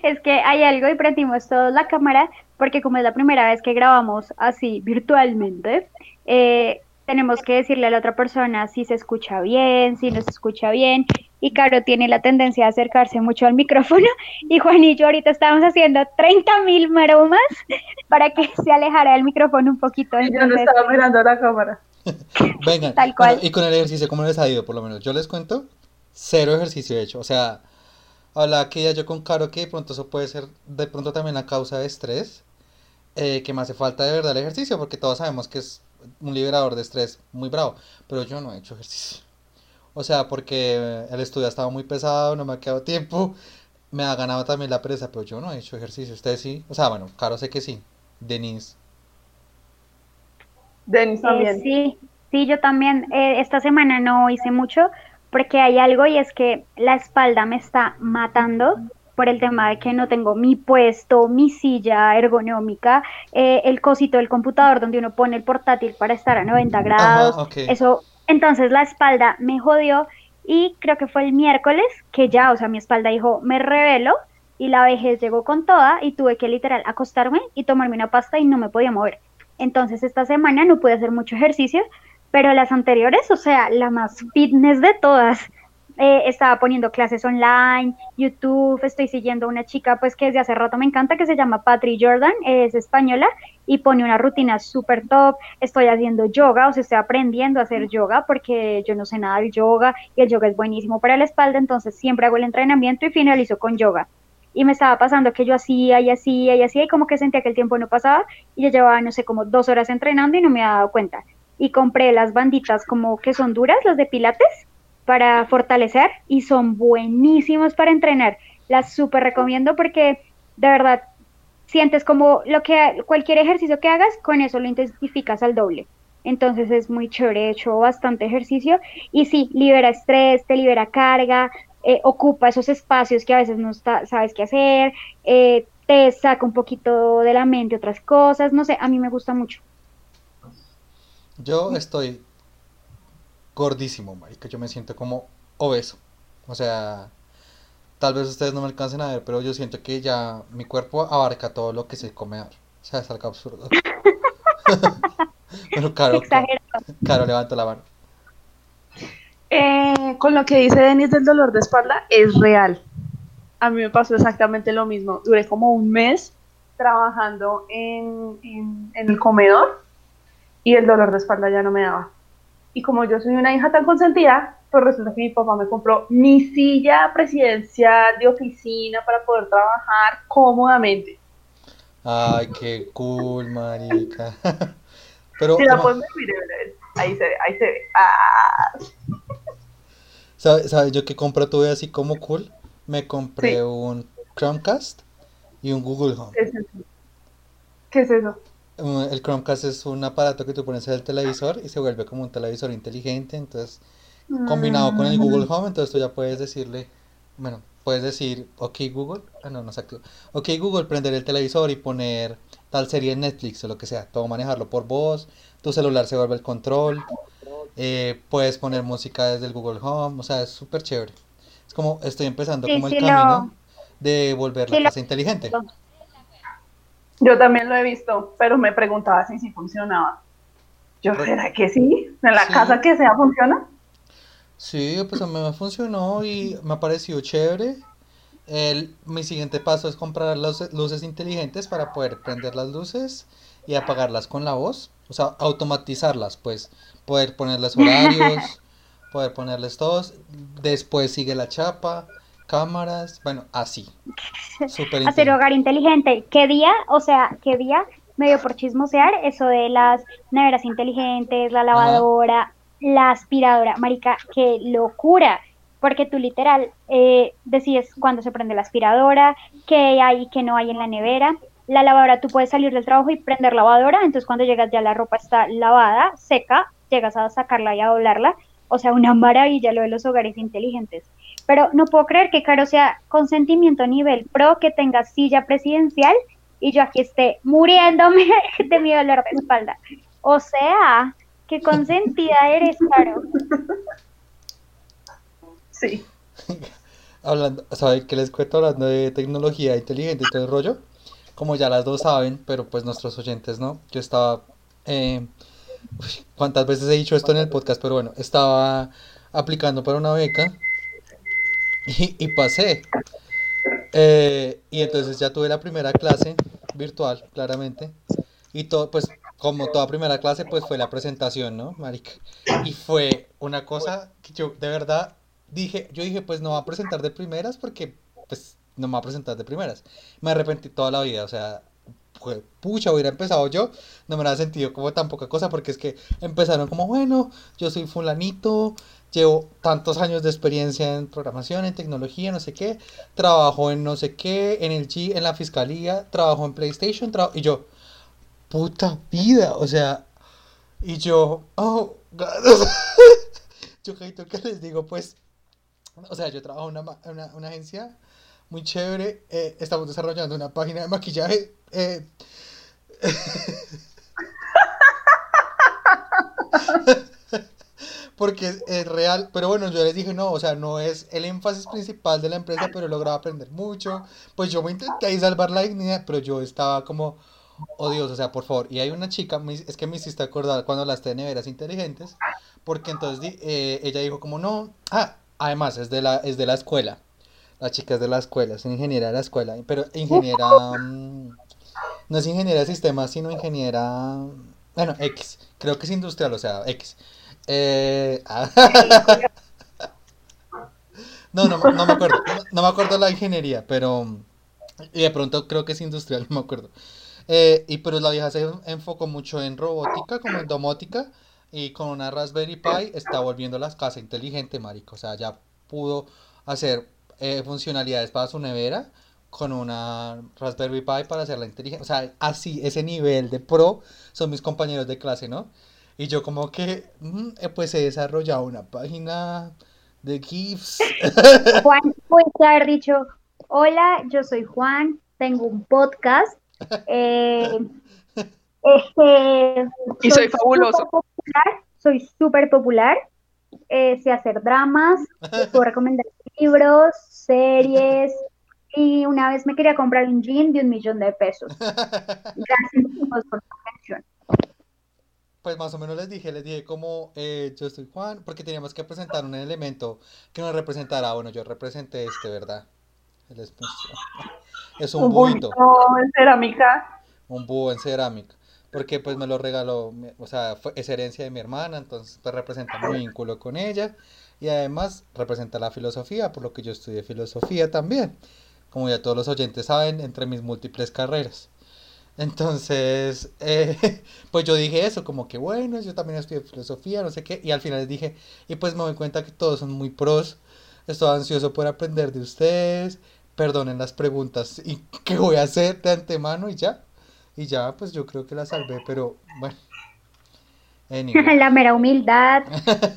Es que hay algo y prendimos todos la cámara porque como es la primera vez que grabamos así virtualmente, eh, tenemos que decirle a la otra persona si se escucha bien, si no se escucha bien. Y Caro tiene la tendencia a acercarse mucho al micrófono. Y Juan y yo ahorita estamos haciendo 30 mil maromas para que se alejara del micrófono un poquito. yo no estaba mirando la cámara. [LAUGHS] Venga, Tal cual. y con el ejercicio, ¿cómo les ha ido? Por lo menos yo les cuento, cero ejercicio he hecho. O sea, habla que ya yo con Caro que de pronto eso puede ser de pronto también la causa de estrés. Eh, que me hace falta de verdad el ejercicio, porque todos sabemos que es un liberador de estrés muy bravo, pero yo no he hecho ejercicio. O sea, porque el estudio ha estado muy pesado, no me ha quedado tiempo, me ha ganado también la presa, pero yo no he hecho ejercicio. ¿Ustedes sí? O sea, bueno, Caro sé que sí. Denise. Denise también. Eh, sí, sí, yo también. Eh, esta semana no hice mucho porque hay algo y es que la espalda me está matando por el tema de que no tengo mi puesto, mi silla ergonómica, eh, el cosito del computador donde uno pone el portátil para estar a 90 grados. Eso, entonces la espalda me jodió y creo que fue el miércoles que ya, o sea, mi espalda dijo, me revelo y la vejez llegó con toda y tuve que literal acostarme y tomarme una pasta y no me podía mover. Entonces esta semana no pude hacer mucho ejercicio, pero las anteriores, o sea, la más fitness de todas. Eh, estaba poniendo clases online, YouTube, estoy siguiendo una chica pues que desde hace rato me encanta, que se llama Patri Jordan, es española y pone una rutina súper top, estoy haciendo yoga, o sea, estoy aprendiendo a hacer yoga porque yo no sé nada del yoga y el yoga es buenísimo para la espalda, entonces siempre hago el entrenamiento y finalizo con yoga. Y me estaba pasando que yo hacía y hacía y hacía y como que sentía que el tiempo no pasaba y yo llevaba, no sé, como dos horas entrenando y no me había dado cuenta. Y compré las banditas como que son duras, las de pilates, para fortalecer y son buenísimos para entrenar. Las súper recomiendo porque de verdad sientes como lo que cualquier ejercicio que hagas, con eso lo intensificas al doble. Entonces es muy chévere, he hecho bastante ejercicio y sí, libera estrés, te libera carga, eh, ocupa esos espacios que a veces no sabes qué hacer, eh, te saca un poquito de la mente otras cosas, no sé, a mí me gusta mucho. Yo estoy gordísimo, marica. Yo me siento como obeso. O sea, tal vez ustedes no me alcancen a ver, pero yo siento que ya mi cuerpo abarca todo lo que se come ahora. O sea, es algo absurdo. [LAUGHS] pero claro, claro, levanto la mano. Eh, con lo que dice Denis del dolor de espalda, es real. A mí me pasó exactamente lo mismo. Duré como un mes trabajando en, en el comedor y el dolor de espalda ya no me daba. Y como yo soy una hija tan consentida, pues resulta que mi papá me compró mi silla presidencial de oficina para poder trabajar cómodamente. Ay, qué cool, marica. [LAUGHS] Pero, si la pones, ahí se ve, ahí se ve. Ah. ¿Sabes? Yo que compro tuve así como cool. Me compré un Chromecast y un Google Home. ¿Qué es eso? El Chromecast es un aparato que tú pones en el televisor y se vuelve como un televisor inteligente, entonces combinado con el Google Home, entonces tú ya puedes decirle, bueno, puedes decir, ok Google, ah no, no se activa, ok Google, prender el televisor y poner tal serie en Netflix o lo que sea, todo manejarlo por voz, tu celular se vuelve el control, eh, puedes poner música desde el Google Home, o sea, es súper chévere. Es como, estoy empezando como el camino de volver la casa inteligente. Yo también lo he visto, pero me preguntaba si sí funcionaba. Yo, ¿será que sí? ¿En la casa que sea funciona? Sí, pues a mí me funcionó y me ha parecido chévere. El, mi siguiente paso es comprar las luces inteligentes para poder prender las luces y apagarlas con la voz. O sea, automatizarlas, pues. Poder ponerles horarios, [LAUGHS] poder ponerles todos. Después sigue la chapa cámaras, bueno, así. [LAUGHS] Hacer hogar inteligente. ¿Qué día? O sea, ¿qué día me dio por chismosear eso de las neveras inteligentes, la lavadora, la aspiradora? Marica, qué locura. Porque tú literal eh, decides cuándo se prende la aspiradora, qué hay y qué no hay en la nevera. La lavadora, tú puedes salir del trabajo y prender lavadora, entonces cuando llegas ya la ropa está lavada, seca, llegas a sacarla y a doblarla O sea, una [LAUGHS] maravilla lo de los hogares inteligentes. Pero no puedo creer que Caro sea consentimiento a nivel pro, que tenga silla presidencial y yo aquí esté muriéndome [LAUGHS] de mi dolor de espalda. O sea, qué consentida eres, Caro. Sí. Hablando, ¿sabe qué les cuento hablando de tecnología inteligente y todo el rollo? Como ya las dos saben, pero pues nuestros oyentes no. Yo estaba, eh, uy, ¿cuántas veces he dicho esto en el podcast? Pero bueno, estaba aplicando para una beca [LAUGHS] y, y pasé. Eh, y entonces ya tuve la primera clase virtual, claramente. Y todo, pues, como toda primera clase, pues fue la presentación, ¿no, marica? Y fue una cosa que yo, de verdad, dije, yo dije, pues no va a presentar de primeras porque, pues, no me va a presentar de primeras. Me arrepentí toda la vida, o sea, fue, pucha, hubiera empezado yo, no me hubiera sentido como tan poca cosa porque es que empezaron como, bueno, yo soy fulanito, llevo tantos años de experiencia en programación, en tecnología, no sé qué, trabajo en no sé qué, en el G, en la fiscalía, trabajo en PlayStation, trabajo, y yo, puta vida, o sea, y yo, oh, God. [LAUGHS] yo ¿qué les digo? Pues, o sea, yo trabajo en una, una agencia muy chévere, eh, estamos desarrollando una página de maquillaje, eh, [LAUGHS] [LAUGHS] porque es, real, pero bueno, yo les dije, no, o sea, no es el énfasis principal de la empresa, pero he logrado aprender mucho, pues yo me intenté salvar la dignidad, pero yo estaba como, oh Dios, o sea, por favor, y hay una chica, es que me hiciste acordar cuando hablaste de neveras inteligentes, porque entonces eh, ella dijo como, no, ah, además, es de la, es de la escuela, la chica es de la escuela, es ingeniera de la escuela, pero ingeniera, mm, no es ingeniera de sistemas, sino ingeniera, bueno, X, creo que es industrial, o sea, X. Eh, [LAUGHS] ah, no, no, no me acuerdo, no, me acuerdo la ingeniería, pero, y de pronto creo que es industrial, [LAUGHS] no me acuerdo. Eh, y pero la vieja se enfocó mucho en robótica, como en domótica, y con una Raspberry Pi está volviendo las casas inteligentes, marico. O sea, ya pudo hacer eh, funcionalidades para su nevera con una Raspberry Pi para hacerla inteligente. O sea, así, ese nivel de pro son mis compañeros de clase, ¿no? Y yo como que, mm, eh, pues he desarrollado una página de GIFs. [LAUGHS] Juan puede haber dicho, hola, yo soy Juan, tengo un podcast. eh, [LAUGHS] este, Y soy fabuloso. súper popular, soy súper popular, eh, sé hacer dramas, puedo recomendar libros, series, y una vez me quería comprar un jean de un millón de pesos. [LAUGHS] Gracias por. Pues más o menos les dije, les dije como eh, yo soy Juan, porque teníamos que presentar un elemento que nos representara. Bueno, yo representé este, ¿verdad? Es, un Un bulto en cerámica. un búho en cerámica, porque pues me lo regaló, o sea, fue, es herencia de mi hermana, entonces pues representa mi vínculo con ella y además representa la filosofía, por lo que yo estudié filosofía también, como ya todos los oyentes saben, entre mis múltiples carreras. Entonces, eh, [LAUGHS] pues yo dije eso, como que bueno, yo también estudié filosofía, no sé qué, y al final les dije, y pues me doy cuenta que todos son muy pros, estoy ansioso por aprender de ustedes, perdonen las preguntas y [LAUGHS] qué voy a hacer de antemano y ya, y ya, pues yo creo que la salvé, pero bueno, anyway, [LAUGHS] La mera humildad,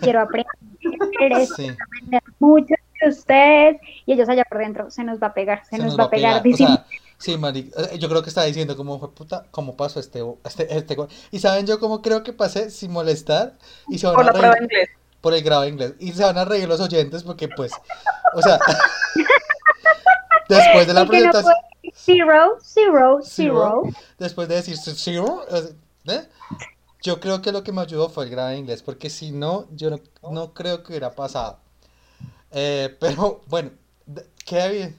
quiero aprender, sí, aprender mucho de ustedes, y ellos allá por dentro, se nos va a pegar, se se nos nos va a pegar, pegar, o dicen. sea, sí, marica, eh, yo creo que estaba diciendo como, "Jue puta, ¿cómo pasó este, este, este gol?". Y saben yo cómo creo que pasé sin molestar y se van Por a la prueba reír inglés. por el grado de inglés. Y se van a reír los oyentes porque pues, o sea, [LAUGHS] después de la no presentación, zero, zero, Zero. zero. después de decir zero, ¿eh? Yo creo que lo que me ayudó fue el grado de inglés, porque si no, yo no, no creo que hubiera pasado. Eh, pero bueno, queda, evi-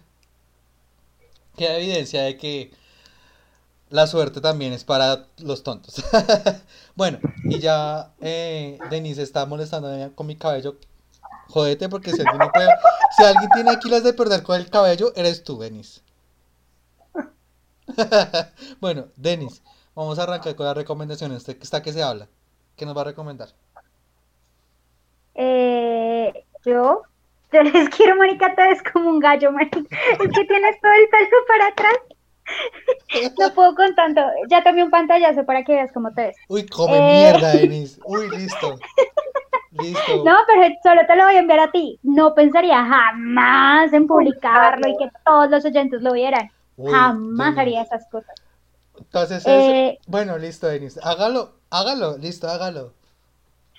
queda evidencia de que la suerte también es para los tontos. [LAUGHS] Bueno, y ya eh, Denise está molestando con mi cabello. Jódete porque si alguien, puede- si alguien tiene aquí las de perder con el cabello, eres tú, Denise. [LAUGHS] Bueno, Denis, vamos a arrancar con las recomendaciones. ¿Usted está que se habla? ¿Qué nos va a recomendar? Eh, yo, yo les quiero, marica, todo es como un gallo, marica. Es que tienes todo el pelo para atrás. No puedo con tanto. Ya tomé un pantallazo para que veas cómo te ves. Uy, come Eh. mierda, Denis. Uy, listo. Listo. [LAUGHS] No, pero solo te lo voy a enviar a ti. No pensaría jamás en publicarlo y que todos los oyentes lo vieran. Uy, jamás haría esas cosas. Entonces, es- Eh, bueno, listo, Denis. Hágalo, hágalo, listo, hágalo.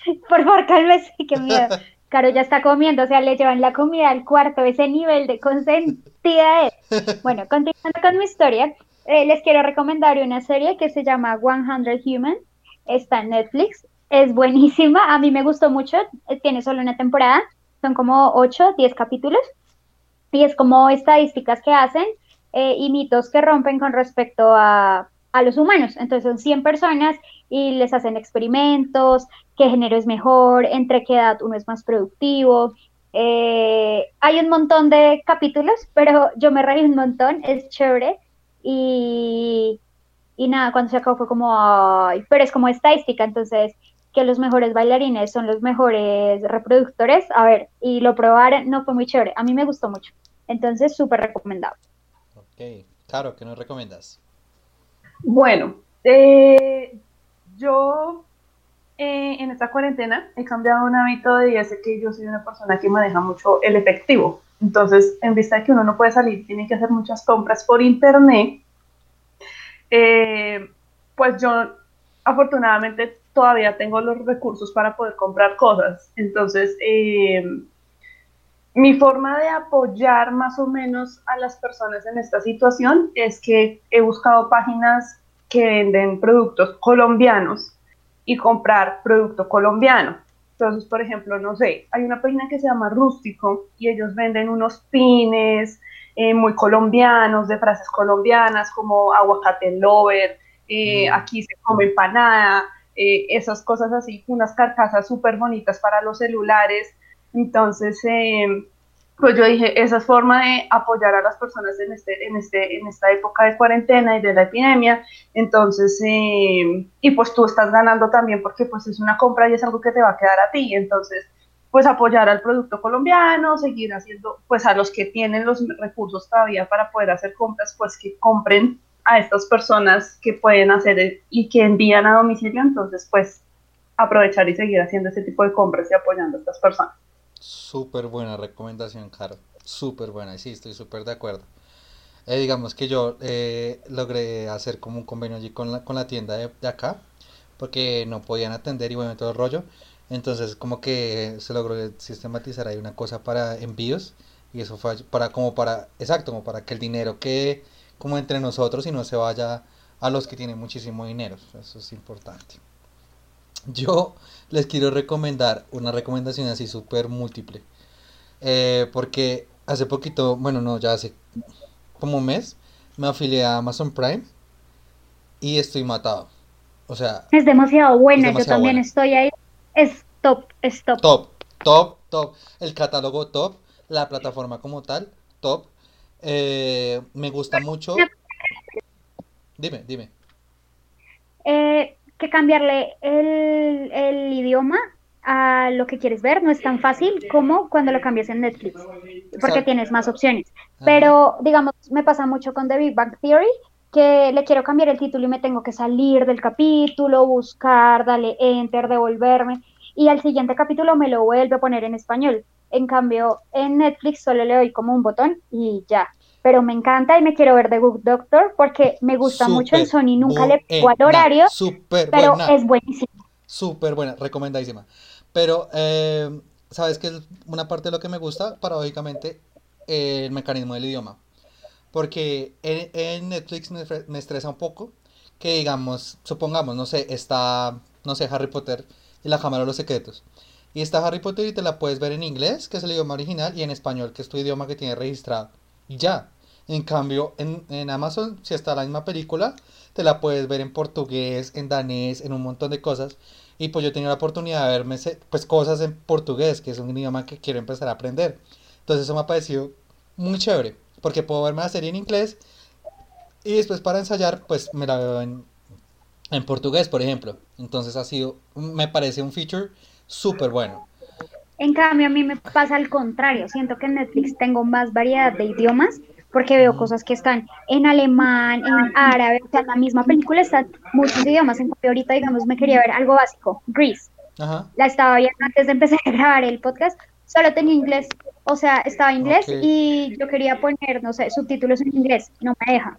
[LAUGHS] Por favor, cálmese, qué miedo. [LAUGHS] Caro ya está comiendo, o sea, le llevan la comida al cuarto, ese nivel de consentida es. [LAUGHS] Bueno, continuando con mi historia, eh, les quiero recomendar una serie que se llama 100 Human, está en Netflix, es buenísima, a mí me gustó mucho, eh, tiene solo una temporada, son como 8, 10 capítulos, y es como estadísticas que hacen eh, y mitos que rompen con respecto a, a los humanos. Entonces son 100 personas y les hacen experimentos, qué género es mejor, entre qué edad uno es más productivo. Eh, hay un montón de capítulos, pero yo me reí un montón, es chévere. Y, y nada, cuando se acabó fue como, ay, pero es como estadística, entonces que los mejores bailarines son los mejores reproductores. A ver, y lo probaron, no fue muy chévere, a mí me gustó mucho. Entonces, súper recomendado. Ok, Caro, ¿qué nos recomiendas? Bueno, eh, yo eh, en esta cuarentena he cambiado un hábito de y es que yo soy una persona que maneja mucho el efectivo. Entonces, en vista de que uno no puede salir, tiene que hacer muchas compras por internet, eh, pues yo afortunadamente todavía tengo los recursos para poder comprar cosas. Entonces, eh, mi forma de apoyar más o menos a las personas en esta situación es que he buscado páginas que venden productos colombianos y comprar producto colombiano. Entonces, por ejemplo, no sé, hay una página que se llama Rústico y ellos venden unos pines eh, muy colombianos, de frases colombianas como aguacate lover, eh, Mm. aquí se come empanada, eh, esas cosas así, unas carcasas súper bonitas para los celulares. Entonces, eh, pues yo dije, esa es forma de apoyar a las personas en, este, en, este, en esta época de cuarentena y de la epidemia. Entonces, eh, y pues tú estás ganando también porque pues es una compra y es algo que te va a quedar a ti. Entonces, pues apoyar al producto colombiano, seguir haciendo, pues a los que tienen los recursos todavía para poder hacer compras, pues que compren a estas personas que pueden hacer y que envían a domicilio. Entonces, pues aprovechar y seguir haciendo ese tipo de compras y apoyando a estas personas. Súper buena recomendación, Caro. Súper buena, sí, estoy súper de acuerdo. Eh, digamos que yo eh, logré hacer como un convenio allí con la, con la tienda de, de acá, porque no podían atender y bueno, todo el rollo. Entonces, como que se logró sistematizar ahí una cosa para envíos, y eso fue para, como para, exacto, como para que el dinero quede como entre nosotros y no se vaya a los que tienen muchísimo dinero. Eso es importante. Yo les quiero recomendar una recomendación así súper múltiple. Eh, porque hace poquito, bueno, no, ya hace como un mes, me afilié a Amazon Prime y estoy matado. O sea, Es demasiado buena, yo demasiado también buena. estoy ahí. Es top, es top. top, top, top. El catálogo top, la plataforma como tal, top. Eh, me gusta mucho. Dime, dime. Eh, que cambiarle el, el idioma a lo que quieres ver no es tan fácil como cuando lo cambias en Netflix, porque Exacto. tienes más opciones. Ajá. Pero, digamos, me pasa mucho con The Big Bang Theory, que le quiero cambiar el título y me tengo que salir del capítulo, buscar, darle enter, devolverme, y al siguiente capítulo me lo vuelve a poner en español. En cambio, en Netflix solo le doy como un botón y ya. Pero me encanta y me quiero ver The Good Doctor porque me gusta mucho en Súper Sony, nunca le pego al horario, Súper pero buena. es buenísimo. Súper buena, recomendadísima. Pero, eh, ¿sabes qué es una parte de lo que me gusta? Paradójicamente, eh, el mecanismo del idioma. Porque en, en Netflix me, me estresa un poco que, digamos, supongamos, no sé, está, no sé, Harry Potter y la Cámara de los Secretos. Y está Harry Potter y te la puedes ver en inglés, que es el idioma original, y en español, que es tu idioma que tienes registrado. Y ya. En cambio, en, en Amazon, si está la misma película, te la puedes ver en portugués, en danés, en un montón de cosas. Y pues yo tenía la oportunidad de verme pues cosas en portugués, que es un idioma que quiero empezar a aprender. Entonces eso me ha parecido muy chévere, porque puedo verme la serie en inglés y después para ensayar pues me la veo en, en portugués, por ejemplo. Entonces ha sido, me parece un feature súper bueno. En cambio, a mí me pasa al contrario. Siento que en Netflix tengo más variedad de idiomas porque veo cosas que están en alemán, en árabe, o sea, en la misma película están muchos idiomas. En cambio, ahorita, digamos, me quería ver algo básico, Grease. Ajá. La estaba viendo antes de empezar a grabar el podcast. Solo tenía inglés. O sea, estaba en inglés y yo quería poner, no sé, subtítulos en inglés. No me deja.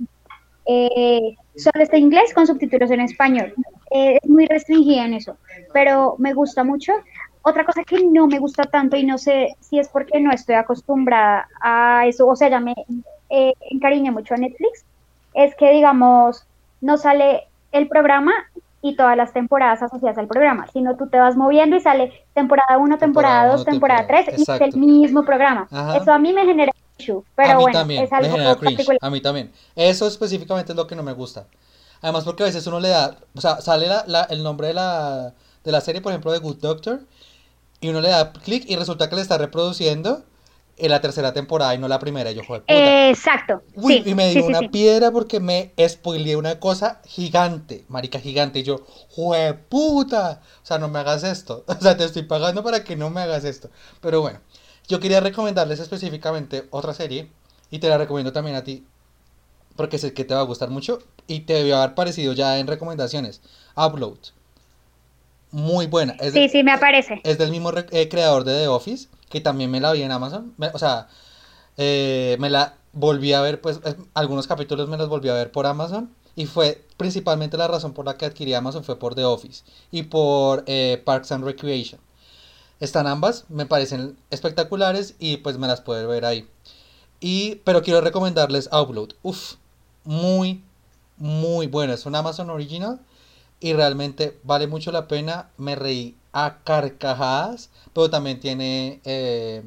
Eh, solo está en inglés con subtítulos en español. Eh, es muy restringida en eso. Pero me gusta mucho. Otra cosa que no me gusta tanto y no sé si es porque no estoy acostumbrada a eso, o sea, ya me eh, encariñé mucho a Netflix, es que, digamos, no sale el programa y todas las temporadas asociadas al programa, sino tú te vas moviendo y sale temporada 1, temporada Temporada 2, uno, temporada temporada- 3 y es el mismo programa. Ajá. Eso a mí me genera issue, pero a mí bueno, también, es me algo genera cringe, particular. a mí también. Eso específicamente es lo que no me gusta. Además porque a veces uno le da, o sea, sale la- la- el nombre de la, de la serie, por ejemplo, de Good Doctor, y uno le da clic y resulta que le está reproduciendo en la tercera temporada y no la primera. Yo, joder, puta. Exacto. Uy, sí, y me dio sí, una sí. piedra porque me spoileé una cosa gigante, marica gigante. Y yo, puta, o sea, no me hagas esto. [LAUGHS] O sea, te estoy pagando para que no me hagas esto. Pero bueno, yo quería recomendarles específicamente otra serie y te la recomiendo también a ti porque sé que te va a gustar mucho y te debió haber parecido ya en recomendaciones. Upload. Muy buena. Es de- Sí, sí, me aparece. es del mismo eh, creador de The Office, que también me la vi en Amazon. Me- o sea, eh, me la volví a ver, pues es- algunos capítulos me los volví a ver por Amazon. Y fue principalmente la razón por la que adquirí Amazon fue por The Office y por eh, Parks and Recreation. Están ambas, me parecen espectaculares y pues me las puedo ver ahí. Y, pero quiero recomendarles Upload. Uf, muy, muy bueno. Es un Amazon Original y realmente vale mucho la pena. Me reí a carcajadas, pero también tiene eh,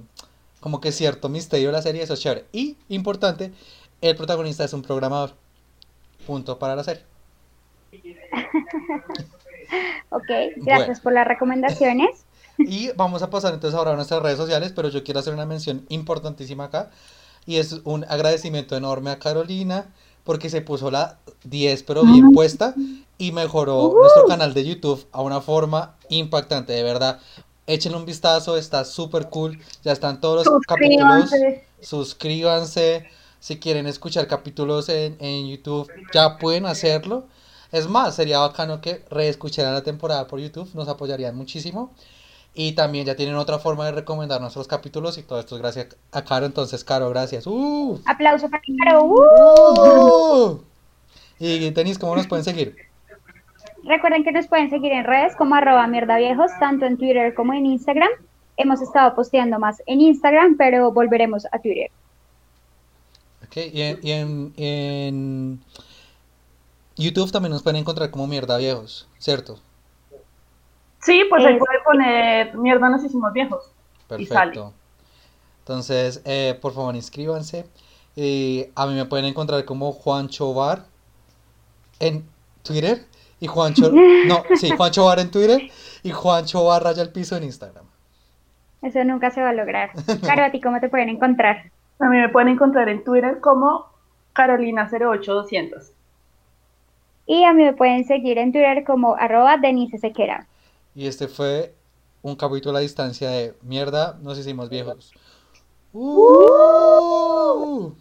como que cierto misterio la serie, eso es chévere. Y, importante, el protagonista es un programador. Punto para la serie. [LAUGHS] Ok, gracias Bueno. por las recomendaciones. [LAUGHS] Y vamos a pasar entonces ahora a nuestras redes sociales, pero yo quiero hacer una mención importantísima acá. Y es un agradecimiento enorme a Carolina, porque se puso la 10, pero bien puesta, y mejoró nuestro canal de YouTube a una forma impactante, de verdad. Échenle un vistazo, está súper cool. Ya están todos los capítulos. Suscríbanse. Suscríbanse. Si quieren escuchar capítulos en, en YouTube, ya pueden hacerlo. Es más, sería bacano que reescucharan la temporada por YouTube, nos apoyarían muchísimo. Y también ya tienen otra forma de recomendar nuestros capítulos y todo esto es gracias a Caro. Entonces, Caro, gracias. ¡Uh! Aplauso para Caro. ¡Uh! ¡Uh! Y Tenis, ¿cómo nos pueden seguir? Recuerden que nos pueden seguir en redes como arroba mierda viejos, tanto en Twitter como en Instagram. Hemos estado posteando más en Instagram, pero volveremos a Twitter. Ok, y en, y en, en YouTube también nos pueden encontrar como Mierda Viejos, ¿cierto? Sí, pues ahí puede poner mierda nos hicimos viejos. Y sale. Perfecto. Entonces, eh, por favor, inscríbanse. Y a mí me pueden encontrar como Juancho Bar en Twitter. Y Juancho, no, sí, Juancho Bar en Twitter. Y Juancho Bar raya el piso en Instagram. Eso nunca se va a lograr. [LAUGHS] Caro, ¿a ti cómo te pueden encontrar? A mí me pueden encontrar en Twitter como Carolina08200. Y a mí me pueden seguir en Twitter como arroba Denise Sequera. Y este fue un capítulo a distancia de mierda, nos hicimos viejos. ¡Uh!